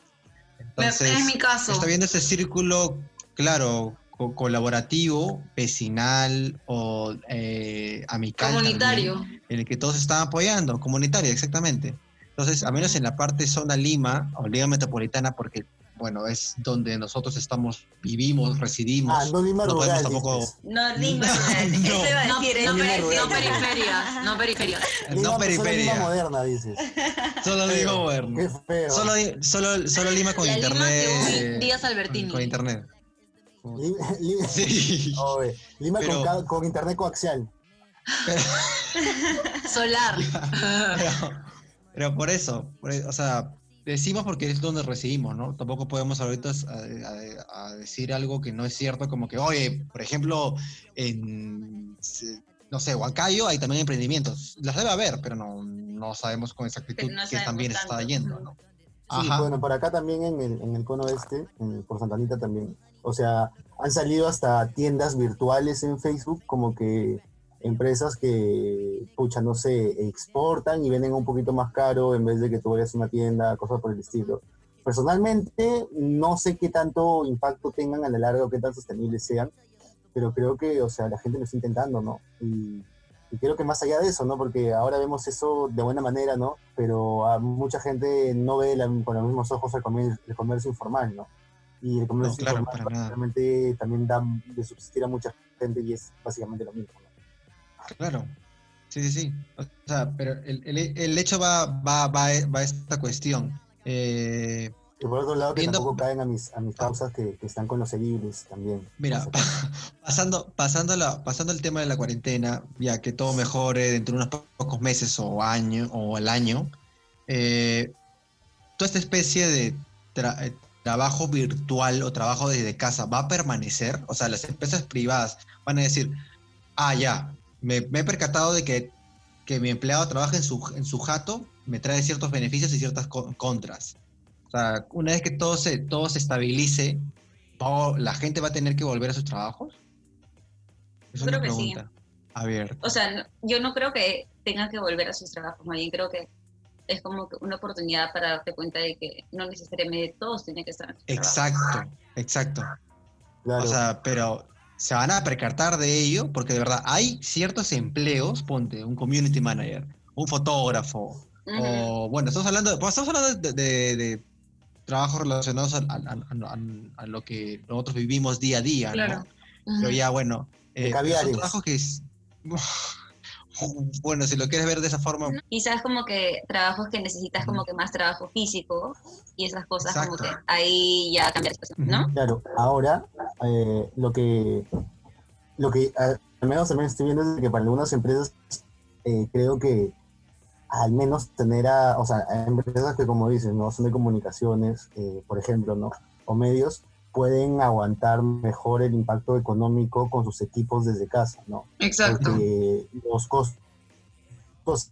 Entonces, es mi caso.
Está viendo ese círculo, claro, colaborativo, vecinal o eh, amical.
Comunitario.
en el que todos están apoyando, comunitario, exactamente. Entonces, a menos en la parte zona Lima o Liga Metropolitana, porque bueno, es donde nosotros estamos, vivimos, residimos.
Ah, no Lima
no
rural.
Tampoco...
No Lima rural. no, Eso iba a decir.
No, no, no, periferia. No periferia.
no periferia. Solo Lima moderna, dices.
Solo Lima moderna.
Qué feo.
Solo, solo, solo Lima con
La
internet.
Lima Díaz Albertini.
Con internet.
Lima, Lima,
sí.
oh, Lima
Pero,
con, con, internet coaxial.
Pero,
Solar.
Pero, pero por eso, por, o sea, decimos porque es donde recibimos, ¿no? Tampoco podemos ahorita a, a, a, decir algo que no es cierto, como que, oye, por ejemplo, en, no sé, Huancayo hay también emprendimientos. Las debe haber, pero no, no sabemos con exactitud no que también tanto. está yendo, ¿no?
Sí, Ajá. bueno, por acá también en el, en el cono este, en, por Santa Anita también. O sea, han salido hasta tiendas virtuales en Facebook, como que empresas que, pucha, no sé, exportan y venden un poquito más caro en vez de que tú vayas a una tienda, cosas por el estilo. Personalmente, no sé qué tanto impacto tengan a la larga o qué tan sostenibles sean, pero creo que, o sea, la gente lo está intentando, ¿no? Y, y creo que más allá de eso, ¿no? Porque ahora vemos eso de buena manera, ¿no? Pero a mucha gente no ve la, con los mismos ojos el comercio, el comercio informal, ¿no? Y el comercio
no, claro,
informal realmente también da de subsistir a mucha gente y es básicamente lo mismo, ¿no?
Claro, sí, sí, sí. O sea, pero el, el, el hecho va, va, va, va, a esta cuestión. Eh,
y por otro lado, que viendo, tampoco caen a mis, a mis causas que, que están con los edibles también.
Mira, pasando, pasando, la, pasando el tema de la cuarentena, ya que todo mejore dentro de unos pocos meses o año o al año, eh, toda esta especie de tra trabajo virtual o trabajo desde casa va a permanecer. O sea, las empresas privadas van a decir, ah, ya, me, me, he percatado de que, que, mi empleado trabaja en su, en su jato, me trae ciertos beneficios y ciertas co contras. O sea, una vez que todo se, todo se estabilice, ¿la gente va a tener que volver a sus trabajos?
Es una creo pregunta. Que sí.
Abierta.
O sea, yo no creo que tengan que volver a sus trabajos, más bien creo que es como una oportunidad para darte cuenta de que no necesariamente todos tienen que estar en
Exacto, trabajo. exacto. Claro. O sea, pero se van a percatar de ello, porque de verdad hay ciertos empleos, ponte, un community manager, un fotógrafo, uh -huh. o bueno, estamos hablando, pues, estamos hablando de, de, de trabajos relacionados a, a, a, a, lo que nosotros vivimos día a día,
claro.
¿no? Uh -huh. Pero ya, bueno, eh, son trabajos que es... Bueno, si lo quieres ver de esa forma.
Quizás como que trabajos que necesitas como que más trabajo físico y esas cosas Exacto. como que ahí ya cambia la situación, ¿no?
Claro, ahora eh, lo que lo que al menos también estoy viendo es que para algunas empresas eh, creo que al menos tener a, o sea, a empresas que como dices, no son de comunicaciones, eh, por ejemplo, ¿no? O medios, pueden aguantar mejor el impacto económico con sus equipos desde casa, ¿no?
Exacto.
Porque los costos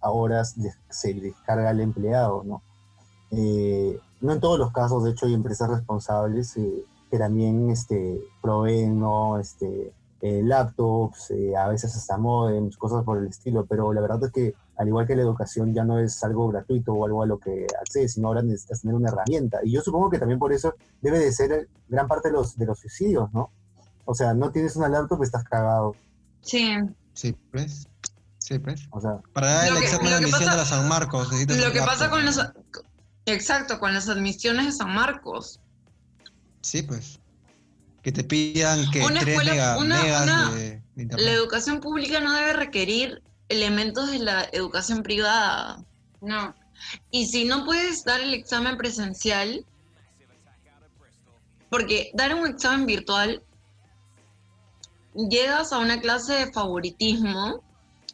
ahora se descarga al empleado, ¿no? Eh, no en todos los casos, de hecho, hay empresas responsables eh, que también este, proveen, ¿no? Este, eh, laptops, a veces hasta modems, cosas por el estilo, pero la verdad es que al igual que la educación ya no es algo gratuito o algo a lo que accedes, sino ahora necesitas tener una herramienta. Y yo supongo que también por eso debe de ser gran parte de los, de los suicidios, ¿no? O sea, no tienes una laptop, estás cagado.
Sí.
Sí, pues. Sí, pues.
O sea,
para dar el examen de admisión pasa, de la San Marcos.
Lo que pasa con los... Exacto, con las admisiones de San Marcos.
Sí, pues. Que te pidan que
una escuela,
mega,
una,
megas
una,
de, de
La educación pública no debe requerir elementos de la educación privada. No. Y si no puedes dar el examen presencial, porque dar un examen virtual, llegas a una clase de favoritismo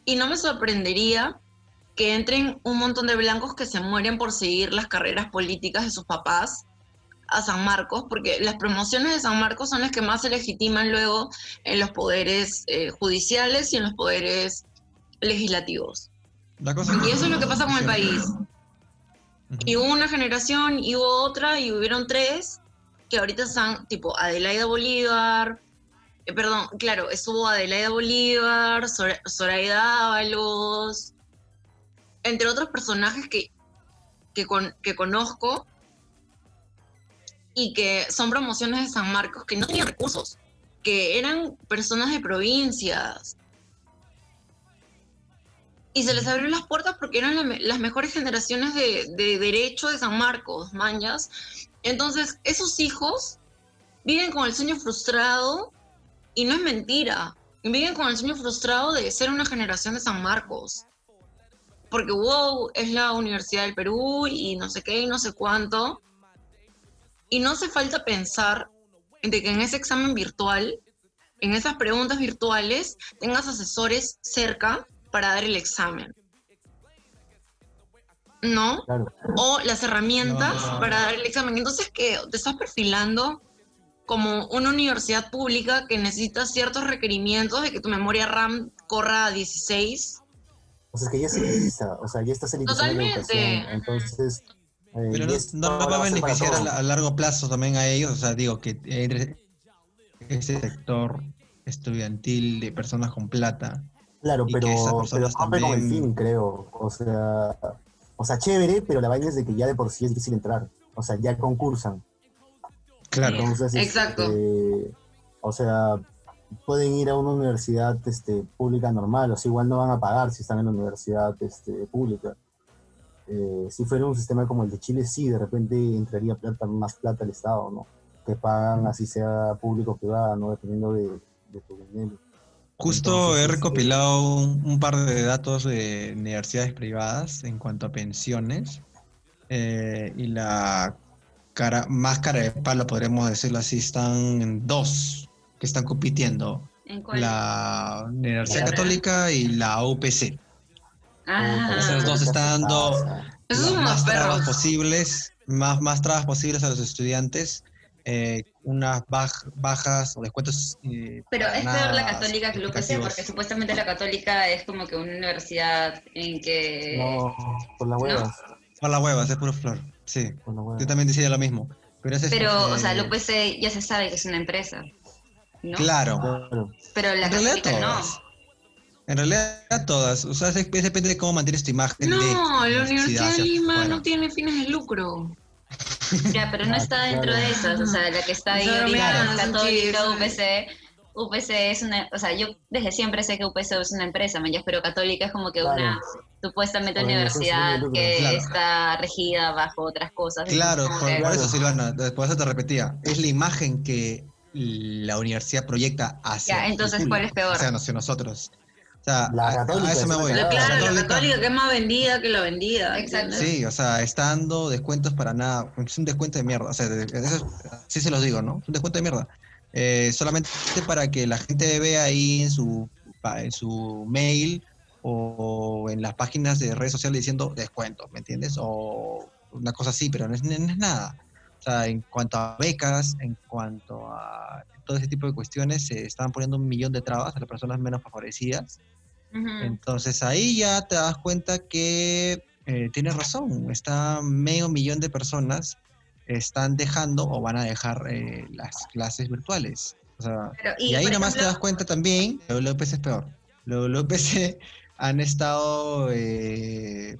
y no me sorprendería que entren un montón de blancos que se mueren por seguir las carreras políticas de sus papás a San Marcos, porque las promociones de San Marcos son las que más se legitiman luego en los poderes eh, judiciales y en los poderes legislativos.
La cosa
y eso es lo que pasa con el país. Y hubo una generación, y hubo otra, y hubieron tres, que ahorita están tipo Adelaida Bolívar, eh, perdón, claro, estuvo Adelaida Bolívar, Zoraida Ábalos, entre otros personajes que, que, que conozco y que son promociones de San Marcos que no tenían recursos, que eran personas de provincias. Y se les abrió las puertas porque eran las mejores generaciones de, de derecho de San Marcos, manjas. Entonces, esos hijos viven con el sueño frustrado y no es mentira. Viven con el sueño frustrado de ser una generación de San Marcos. Porque wow, es la Universidad del Perú y no sé qué y no sé cuánto. Y no hace falta pensar de que en ese examen virtual, en esas preguntas virtuales, tengas asesores cerca para dar el examen. ¿No? O las herramientas para dar el examen. Entonces, ¿qué? ¿Te estás perfilando como una universidad pública que necesita ciertos requerimientos de que tu memoria RAM corra a 16?
O sea, es que ya se o sea, ya está
Totalmente.
entonces,
eh, Pero no, va a beneficiar a, largo plazo también a ellos, o sea, digo que ese sector estudiantil de personas con plata.
Claro, pero, pero también... con el fin, creo. O sea, o sea, chévere, pero la vaina es de que ya de por sí es difícil entrar. O sea, ya concursan.
Claro.
Exacto.
Este, o sea, pueden ir a una universidad este, pública normal, o sea, igual no van a pagar si están en la universidad este, pública. Eh, si fuera un sistema como el de Chile, sí, de repente entraría plata, más plata al Estado, ¿no? Que pagan así sea público o privado, ¿no? Dependiendo de, tu dinero.
Justo he este, recopilado un, par de datos de universidades privadas en cuanto a pensiones. Eh, y la cara, más cara de palo, podríamos decirlo así, están en dos que están compitiendo. La Universidad Católica y la UPC.
Ah.
Esas dos están dando más trabas posibles, más, más trabas posibles a los estudiantes, eh, unas bajas o descuentos.
Eh, Pero es peor la católica que la UPC, porque supuestamente la católica es como que una universidad en que...
No, por la huevas.
Por la huevas, es puro flor, sí. Yo también decía lo mismo. Pero,
Pero o sea, la UPC ya se sabe que es una empresa. ¿no?
Claro.
Pero la católica no.
En realidad todas, o sea, depende de cómo mantienes tu imagen.
No, la Universidad de Lima no tiene fines de lucro.
Ya, pero no está dentro de esas, o sea, la que está ahí ahorita, Católica, UPC, UPC es una, o sea, yo desde siempre sé que UPC es una empresa, pero Católica es como que una supuestamente universidad que está regida bajo otras cosas.
Claro, por, eso Silvana, después eso te repetía, es la imagen que la universidad proyecta hacia.
Ya, entonces, ¿cuál es peor?
Hacia nosotros sea,
la católica.
eso me voy.
claro, la católica, que es más vendida que la vendida.
Exacto.
Sí, o sea, está dando descuentos para nada. Es un descuento de mierda. O sea, eso, sí se los digo, ¿no? Es un descuento de mierda. Eh, solamente para que la gente vea ahí en su, en su mail o en las páginas de redes sociales diciendo descuento, ¿me entiendes? O una cosa así, pero no es, no es nada. O sea, en cuanto a becas, en cuanto a todo ese tipo de cuestiones, se están poniendo un millón de trabas a las personas menos favorecidas entonces ahí ya te das cuenta que eh, tienes razón, está medio millón de personas están dejando o van a dejar eh, las clases virtuales. y, ahí nomás te das cuenta también, lo de es peor. Lo de han estado eh,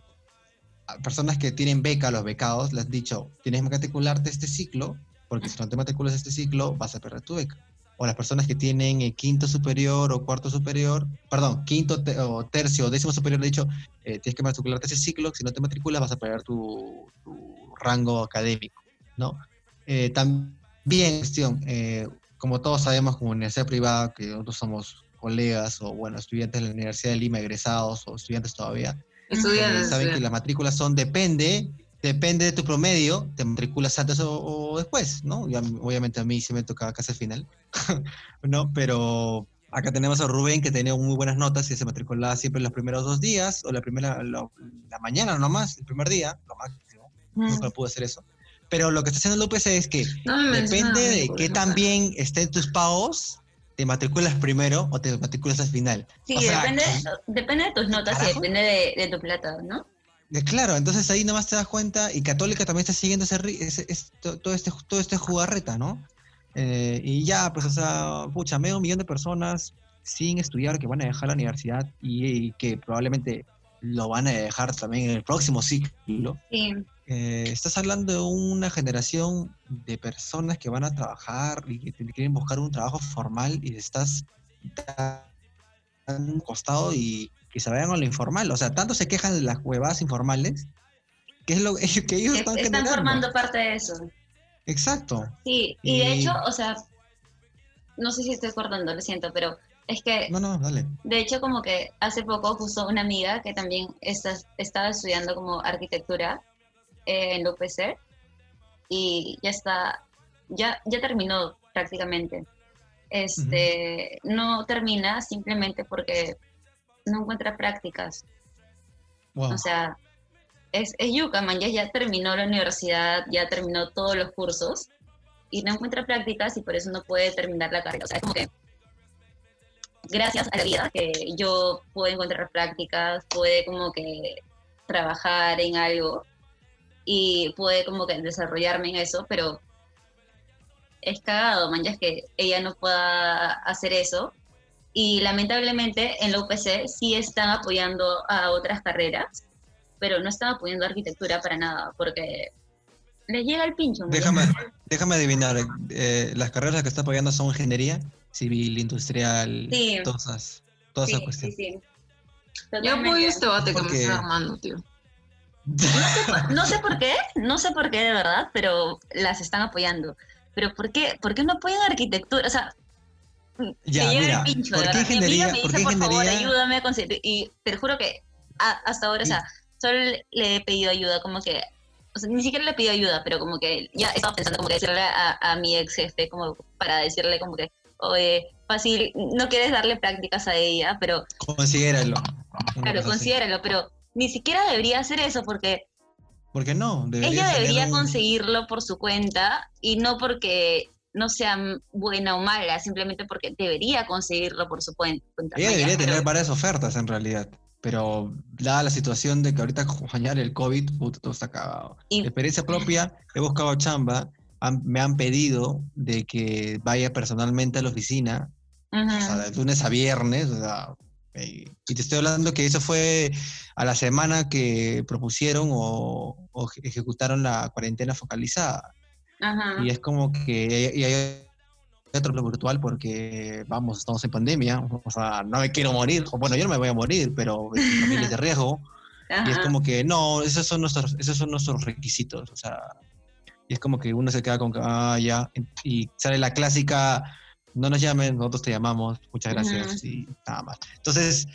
personas que tienen beca, los becados, les han dicho, tienes que matricularte este ciclo, porque si no te matriculas este ciclo, vas a perder tu beca o las personas que tienen eh, quinto superior o cuarto superior, perdón, quinto o tercio o décimo superior, de hecho, eh, tienes que matricularte ese ciclo, si no te matriculas vas a perder tu, rango académico, ¿no? Eh, también, cuestión, como todos sabemos, como universidad privada, que nosotros somos colegas o, bueno, estudiantes de la Universidad de Lima, egresados o estudiantes todavía,
estudiantes,
saben que las matrículas son, depende depende de tu promedio, te matriculas antes o, después, ¿no? obviamente a mí sí me tocaba casi al final, ¿no? Pero acá tenemos a Rubén que tenía muy buenas notas y se matriculaba siempre los primeros dos días o la primera, la mañana nomás, el primer día, lo máximo. Nunca pude hacer eso. Pero lo que está haciendo UPC es que depende de qué tan bien estén tus pagos, te matriculas primero o te matriculas al final.
Sí, depende, depende de tus notas y depende de, de tu plata, ¿no?
Claro, entonces ahí nomás te das cuenta, y Católica también está siguiendo ese, ese, todo, este, todo este jugarreta, ¿no? Eh, y ya, pues, o sea, pucha, medio millón de personas sin estudiar que van a dejar la universidad y, que probablemente lo van a dejar también en el próximo ciclo.
Sí.
Eh, estás hablando de una generación de personas que van a trabajar y que quieren buscar un trabajo formal y estás un costado y que se vayan a lo informal. O sea, tanto se quejan de las huevadas informales que es lo que ellos están,
están formando parte de eso.
Exacto.
Sí, y, de hecho, o sea, no sé si estoy cortando, lo siento, pero es que...
No, no, dale.
De hecho, como que hace poco justo una amiga que también está, estaba estudiando como arquitectura eh, en la UPC y ya está, ya, ya terminó prácticamente. Este, No termina simplemente porque no encuentra prácticas. O sea, es, es yuca, man, ya, terminó la universidad, ya terminó todos los cursos y no encuentra prácticas y por eso no puede terminar la carrera. O sea, es como que gracias a la vida que yo puedo encontrar prácticas, puede como que trabajar en algo y puede como que desarrollarme en eso, pero es cagado, man, ya es que ella no pueda hacer eso y lamentablemente en la UPC sí están apoyando a otras carreras, pero no están apoyando arquitectura para nada, porque les llega el pincho.
Déjame, déjame adivinar, eh, las carreras que está apoyando son ingeniería, civil, industrial, todas esas, todas esas cuestiones. Sí,
Yo apoyo este debate que me está armando, tío.
No sé, por qué, no sé por qué de verdad, pero las están apoyando. Pero ¿por qué, por qué no apoyan arquitectura? O sea,
ya, mira, ¿por qué ingeniería?
Me dice, por, favor, ayúdame a conseguir. Y te juro que hasta ahora, o sea, solo le he pedido ayuda, como que, o sea, ni siquiera le he pedido ayuda, pero como que ya estaba pensando como que decirle a, mi ex jefe, como para decirle como que, oye, fácil, no quieres darle prácticas a ella, pero...
Considéralo.
Claro, considéralo, pero ni siquiera debería hacer eso porque...
¿Por qué no?
ella debería conseguirlo por su cuenta y no porque no sea buena o mala, simplemente porque debería conseguirlo por su cuenta.
Ella debería tener varias ofertas en realidad, pero dada la situación de que ahorita acompañar el COVID, puto, todo está acabado. Y... experiencia propia, he buscado chamba, me han pedido de que vaya personalmente a la oficina, o sea, de lunes a viernes, o sea, y te estoy hablando que eso fue a la semana que propusieron o ejecutaron la cuarentena focalizada. Y es como que y hay otro plan virtual porque, vamos, estamos en pandemia, o sea, no me quiero morir, o bueno, yo no me voy a morir, pero es de riesgo. Y es como que, no, esos son nuestros, esos son nuestros requisitos, o sea, y es como que uno se queda con, ah, ya, y sale la clásica, no nos llamen, nosotros te llamamos, muchas gracias, y nada más. Entonces,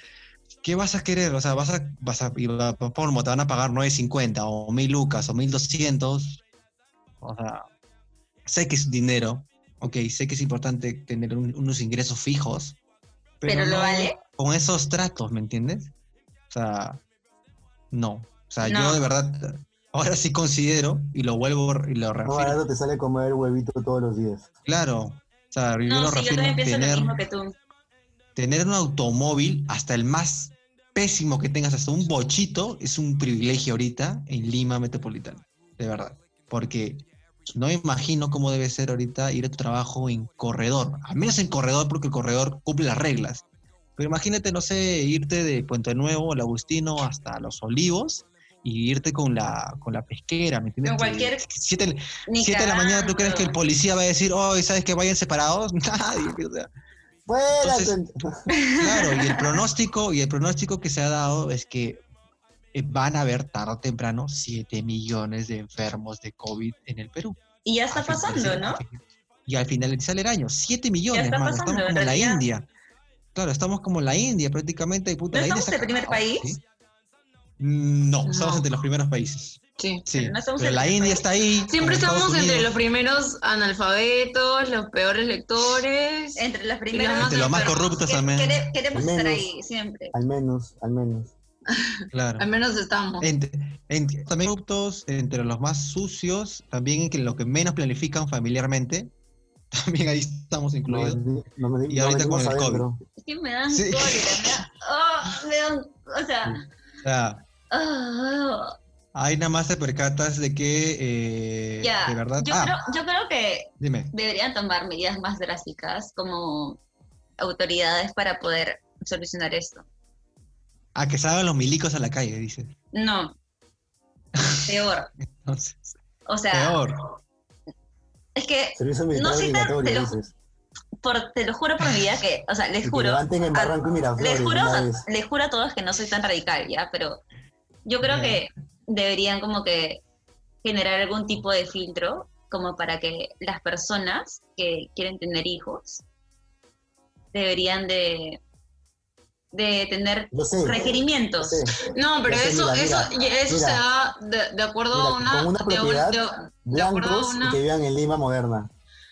¿qué vas a querer? O sea, vas a, vas a, por te van a pagar 9.50 o 1.000 lucas o 1.200, o sea, sé que es dinero, ok, sé que es importante tener unos ingresos fijos,
pero, lo vale.
Con esos tratos, ¿me entiendes? O sea, no. O sea, yo de verdad, ahora sí considero, y lo vuelvo y lo reafirmo.
ahora te sale comer huevito todos los días.
Claro. O sea, yo lo reafirmo. tener, tener un automóvil, hasta el más pésimo que tengas, hasta un bochito, es un privilegio ahorita en Lima Metropolitana. De verdad. Porque no me imagino cómo debe ser ahorita ir a tu trabajo en corredor. Al menos en corredor, porque el corredor cumple las reglas. Pero imagínate, no sé, irte de Puente Nuevo, el Agustino, hasta Los Olivos y irte con la, con la pesquera, ¿me entiendes?
cualquier...
Siete, de la mañana, ¿tú crees que el policía va a decir, oh, ¿sabes que vayan separados? Nadie, o sea. claro, y el pronóstico, y el pronóstico que se ha dado es que eh, van a haber tarde o temprano 7 millones de enfermos de COVID en el Perú.
Y ya está pasando, ¿no?
Y al finalizar el año, 7 millones, hermano, estamos como en la India. Claro, estamos como en la India prácticamente.
Puta, ¿No estamos en el primer país?
No, estamos entre los primeros países.
Sí,
sí. Pero, la India está ahí.
Siempre estamos entre los primeros analfabetos, los peores lectores.
Entre los primeros.
Entre los más corruptos también.
Queremos estar ahí siempre.
Al menos, al menos.
Claro.
Al menos estamos.
también corruptos, entre los más sucios, también en lo que menos planifican familiarmente. También ahí estamos incluidos. y ahorita con el COVID.
Es que me dan cólera, me oh, me dan, o sea... Ah,
Ahí nada más te percatas de que, eh,
ya,
de verdad...
Yo,
ah,
creo, yo creo que
dime.
deberían tomar medidas más drásticas como autoridades para poder solucionar esto.
Ah, que salgan los milicos a la calle, dice.
No. Peor.
Entonces,
O sea,
peor.
es que
Servicio militar
No sé,
obligatorio,
te lo-
dices.
por, te lo juro por mi vida que, o sea, les juro. a- les juro, les juro a todos que no soy tan radical, ¿ya? Pero yo creo que deberían como que generar algún tipo de filtro como para que las personas que quieren tener hijos deberían de, de tener
sé.
requerimientos.
sé.
No, pero
sé,
eso,
mira,
eso,
mira,
eso se
mira.
da de, de acuerdo
Mira,
a una,
con una
de un-
propiedad,
de- de acuerdo a
Blancos
una-
y que vivan en Lima moderna.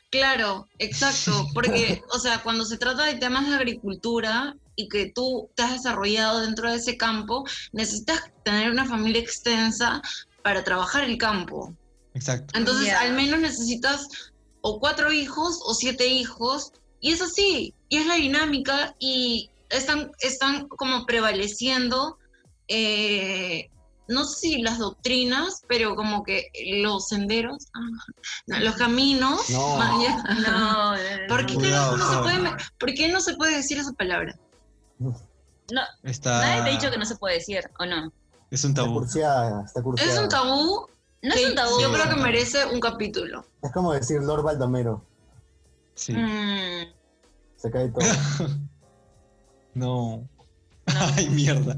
Claro, exacto, porque, o sea, cuando se trata de temas de agricultura y que tú te has desarrollado dentro de ese campo, necesitas tener una familia extensa para trabajar el campo.
Exacto.
Entonces, al menos necesitas o cuatro hijos o siete hijos, y es así, y es la dinámica, y están, están como prevaleciendo, eh, no sé si las doctrinas, pero como que los senderos, ah, no, los caminos.
No.
No,
¿Por qué, no se puede, ¿Por qué no se puede decir esa palabra?
no,
Está...
nadie te ha dicho que no se puede decir, ¿o no?
Es un
Está
tabú.
cursiada, está cursiada.
Es un tabú
No es un tabú.
yo creo que merece un capítulo.
Es como decir Lord Baldomero.
Sí.
Mm,
Se cae todo.
No. Ay, mierda.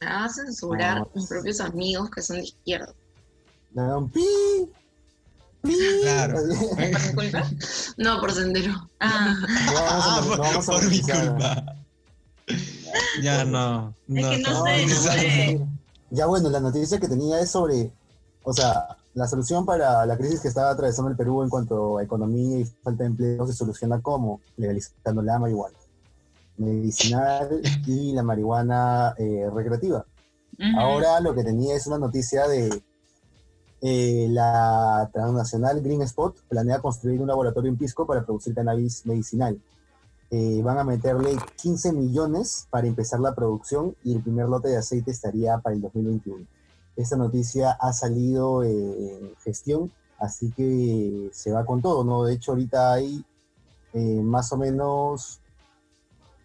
Me va a censurar
No.
mis propios amigos que son de izquierda.
Le da un pi. pi.
Claro.
¿Por mi culpa?
No, por sendero.
Ah,
No vamos a,
Ah,
no
por, por mi culpa. Ya no. No,
que no sé,
bien.
no sé.
Ya bueno, la noticia que tenía es sobre, o sea, la solución para la crisis que estaba atravesando el Perú en cuanto a economía y falta de empleo se soluciona como legalizando la marihuana medicinal y la marihuana eh, recreativa. Ahora lo que tenía es una noticia de eh, la transnacional Green Spot planea construir un laboratorio en Pisco para producir cannabis medicinal. Eh, van a meterle 15 millones para empezar la producción y el primer lote de aceite estaría para el 2021. Esta noticia ha salido en gestión, así que se va con todo, ¿no? De hecho, ahorita hay más o menos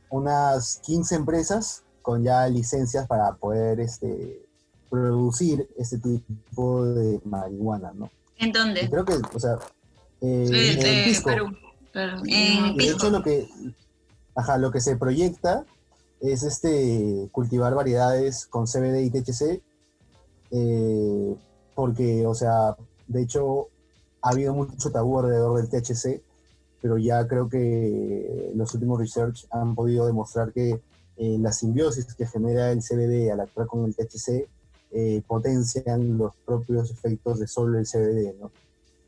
unas 15 empresas con ya licencias para poder este, producir este tipo de marihuana, ¿no?
¿En
Y
dónde?
creo que, o sea, eh,
Eh,
en
de
Pisco.
Perú.
En
De hecho, lo que, ajá, lo que se proyecta es este cultivar variedades con CBD y THC, eh, porque, o sea, de hecho, ha habido mucho tabú alrededor del THC, pero ya creo que los últimos research han podido demostrar que eh, la simbiosis que genera el CBD al actuar con el THC eh, potencian los propios efectos de solo el CBD, ¿no?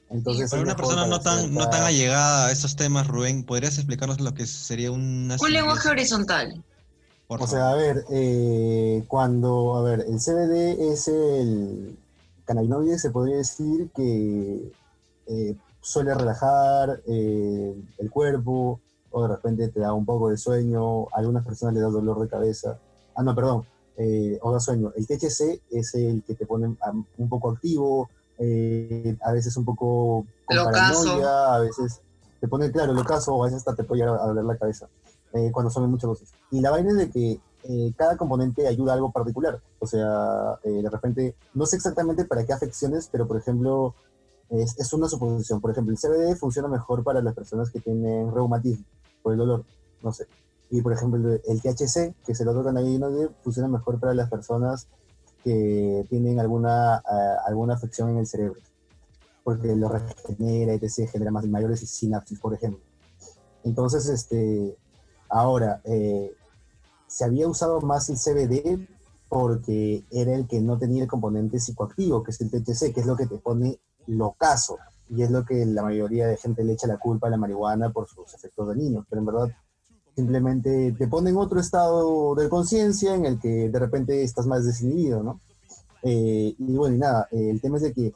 Entonces,
Para una persona no tan, no tan allegada a estos temas, Rubén, ¿podrías explicarnos lo que sería una...
Un lenguaje horizontal.
Por
O
favor.
sea, a ver, eh, cuando, a ver, el CBD es el cannabinoide, se podría decir que eh, suele relajar eh, el cuerpo, o de repente te da un poco de sueño, a algunas personas les da dolor de cabeza. Ah, no, perdón, eh, o da sueño. El THC es el que te pone ah, un poco activo, eh, a veces un poco con
Locazo.
paranoia, a veces te pone, claro, lo caso, o a veces hasta te puede llegar a doler la cabeza eh, cuando son muchas dosis. Y la vaina es de que eh, cada componente ayuda a algo particular. O sea, eh, de repente, no sé exactamente para qué afecciones, pero por ejemplo, es, es una suposición. Por ejemplo, el CBD funciona mejor para las personas que tienen reumatismo por el dolor, no sé. Y por ejemplo, el, THC, que es el otro cannabinoide, funciona mejor para las personas que tienen alguna, ah, alguna afección en el cerebro. Porque lo regenera, etc., genera más, mayores sinapsis, por ejemplo. Entonces, este, Ahora, eh, se había usado más el CBD porque era el que no tenía el componente psicoactivo, que es el THC, que es lo que te pone locazo. Y es lo que la mayoría de gente le echa la culpa a la marihuana por sus efectos dañinos. Pero en verdad, simplemente te pone en otro estado de conciencia en el que de repente estás más desinhibido, ¿no? Eh, y bueno, y nada, el tema es de que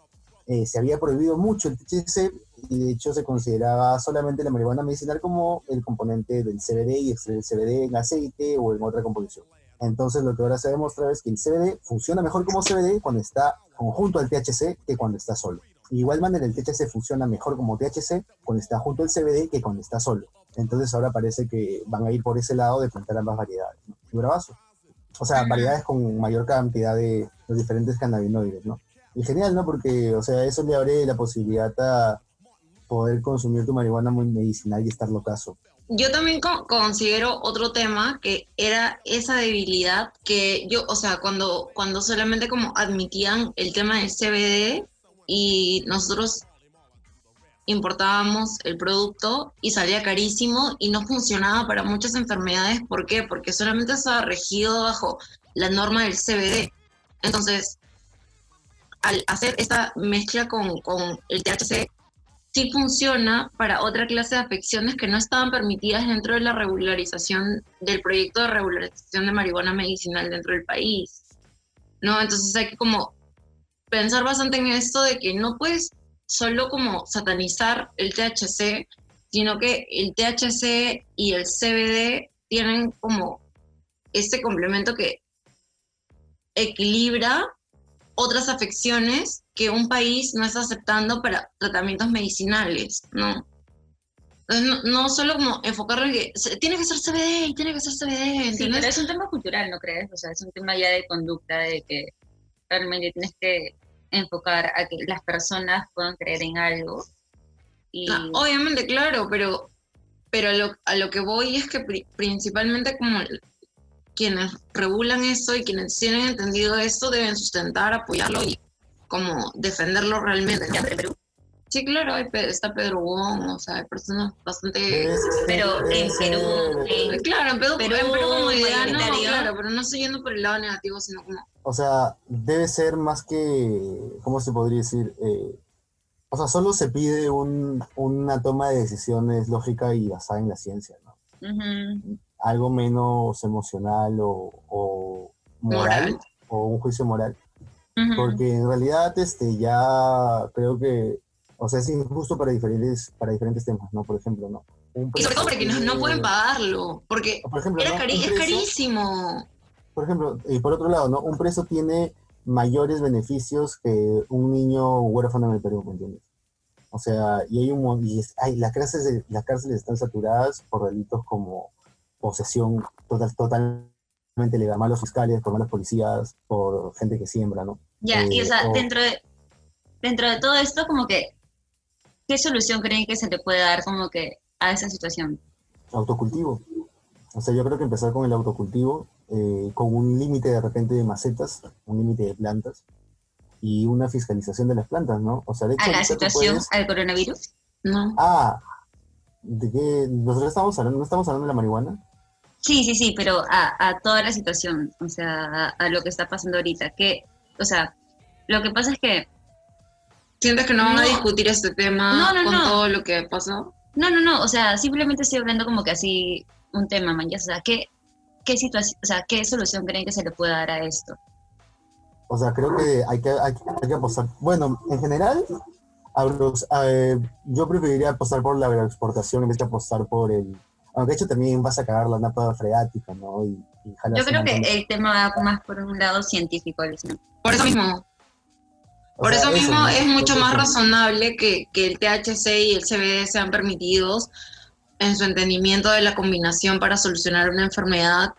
eh, se había prohibido mucho el THC y de hecho se consideraba solamente la marihuana medicinal como el componente del CBD y extraer el CBD en aceite o en otra composición. Entonces lo que ahora se ha demostrado es que el CBD funciona mejor como CBD cuando está conjunto al THC que cuando está solo. De igual manera, el THC funciona mejor como THC cuando está junto al CBD que cuando está solo. Entonces ahora parece que van a ir por ese lado de plantar ambas variedades. ¿no? Bravazo. O sea, variedades con mayor cantidad de los diferentes cannabinoides, ¿no? Y genial, ¿no? Porque, o sea, eso le abre la posibilidad a poder consumir tu marihuana muy medicinal y estar locazo.
Yo también co- considero otro tema que era esa debilidad que yo, o sea, cuando, cuando solamente como admitían el tema del CBD y nosotros importábamos el producto y salía carísimo y no funcionaba para muchas enfermedades. ¿Por qué? Porque solamente estaba regido bajo la norma del CBD. Entonces, al hacer esta mezcla con, con el THC, sí funciona para otra clase de afecciones que no estaban permitidas dentro de la regularización del proyecto de regularización de marihuana medicinal dentro del país. ¿No? Entonces hay que como pensar bastante en esto de que no puedes solo como satanizar el THC, sino que el THC y el CBD tienen como este complemento que equilibra otras afecciones que un país no está aceptando para tratamientos medicinales, ¿no? Entonces, no, no solo como enfocarlo en que tiene que ser CBD y tiene que ser CBD,
Sí, pero es un tema cultural, ¿no crees? O sea, es un tema ya de conducta, de que realmente tienes que enfocar a que las personas puedan creer en algo. Y
Ah, obviamente, claro, pero, pero a, lo, a lo que voy es que pri- principalmente como quienes regulan eso y quienes tienen entendido esto deben sustentar, apoyarlo y como defenderlo realmente. ¿no? Sí, claro, hay está Pedro Wong, o sea, hay personas bastante...
Pero en Perú,
ser-
en-
Claro, en Perú,
Perú
en Perú como idea, no, claro, pero no estoy yendo por el lado negativo, sino como...
O sea, debe ser más que, ¿cómo se podría decir? Eh, o sea, solo se pide un, una toma de decisiones lógica y basada en la ciencia, ¿no? Algo menos emocional o, o moral,
Moral.
o un juicio moral. Porque en realidad este, ya creo que, o sea, es injusto para diferentes, para diferentes temas, ¿no? Por ejemplo, ¿no? Un
Y sobre todo quienes no pueden pagarlo, porque
Por ejemplo,
era
¿no?
cari-
Un
es carísimo.
por ejemplo, y por otro lado, ¿no? Un preso tiene mayores beneficios que un niño huérfano en el Perú, ¿me entiendes? O sea, y hay un y es- hay, las cárceles las cárceles están saturadas por delitos como posesión total, totalmente legal, malos fiscales, por malos policías, por gente que siembra, ¿no?
Ya, y o
Eh,
sea,
o-
dentro de, dentro de todo esto, como que, ¿qué solución creen que se le puede dar como que a esa situación?
Autocultivo. O sea, yo creo que empezar con el autocultivo, eh, con un límite de repente de macetas, un límite de plantas y una fiscalización de las plantas, ¿no? O sea, de hecho,
¿A la situación,
puedes-
al coronavirus?
No.
Ah, ¿de qué? ¿Nosotros estamos hablando, no estamos hablando de la marihuana?
Sí, sí, sí, pero a, a toda la situación, o sea, a, a lo que está pasando ahorita. Que, o sea, lo que pasa es que,
¿Sientes que no van a
No.
discutir este tema
No, no,
con
no.
todo lo que pasó?
no, no, no, o sea, simplemente estoy hablando como que así un tema, man, ya, o sea, ¿qué, qué situación, o sea, qué solución creen que se le puede dar a esto?
O sea, creo que hay que, hay, hay que apostar. Bueno, en general, eh, yo preferiría apostar por la agroexportación en vez de apostar por el... Aunque de hecho también vas a cagar la napa freática, ¿no? Y, y
Yo creo que el tema va más por un lado científico, Alicia.
Por eso mismo.
O
Por
sea,
eso mismo es mucho más razonable que, que el THC y el CBD sean permitidos en su entendimiento de la combinación para solucionar una enfermedad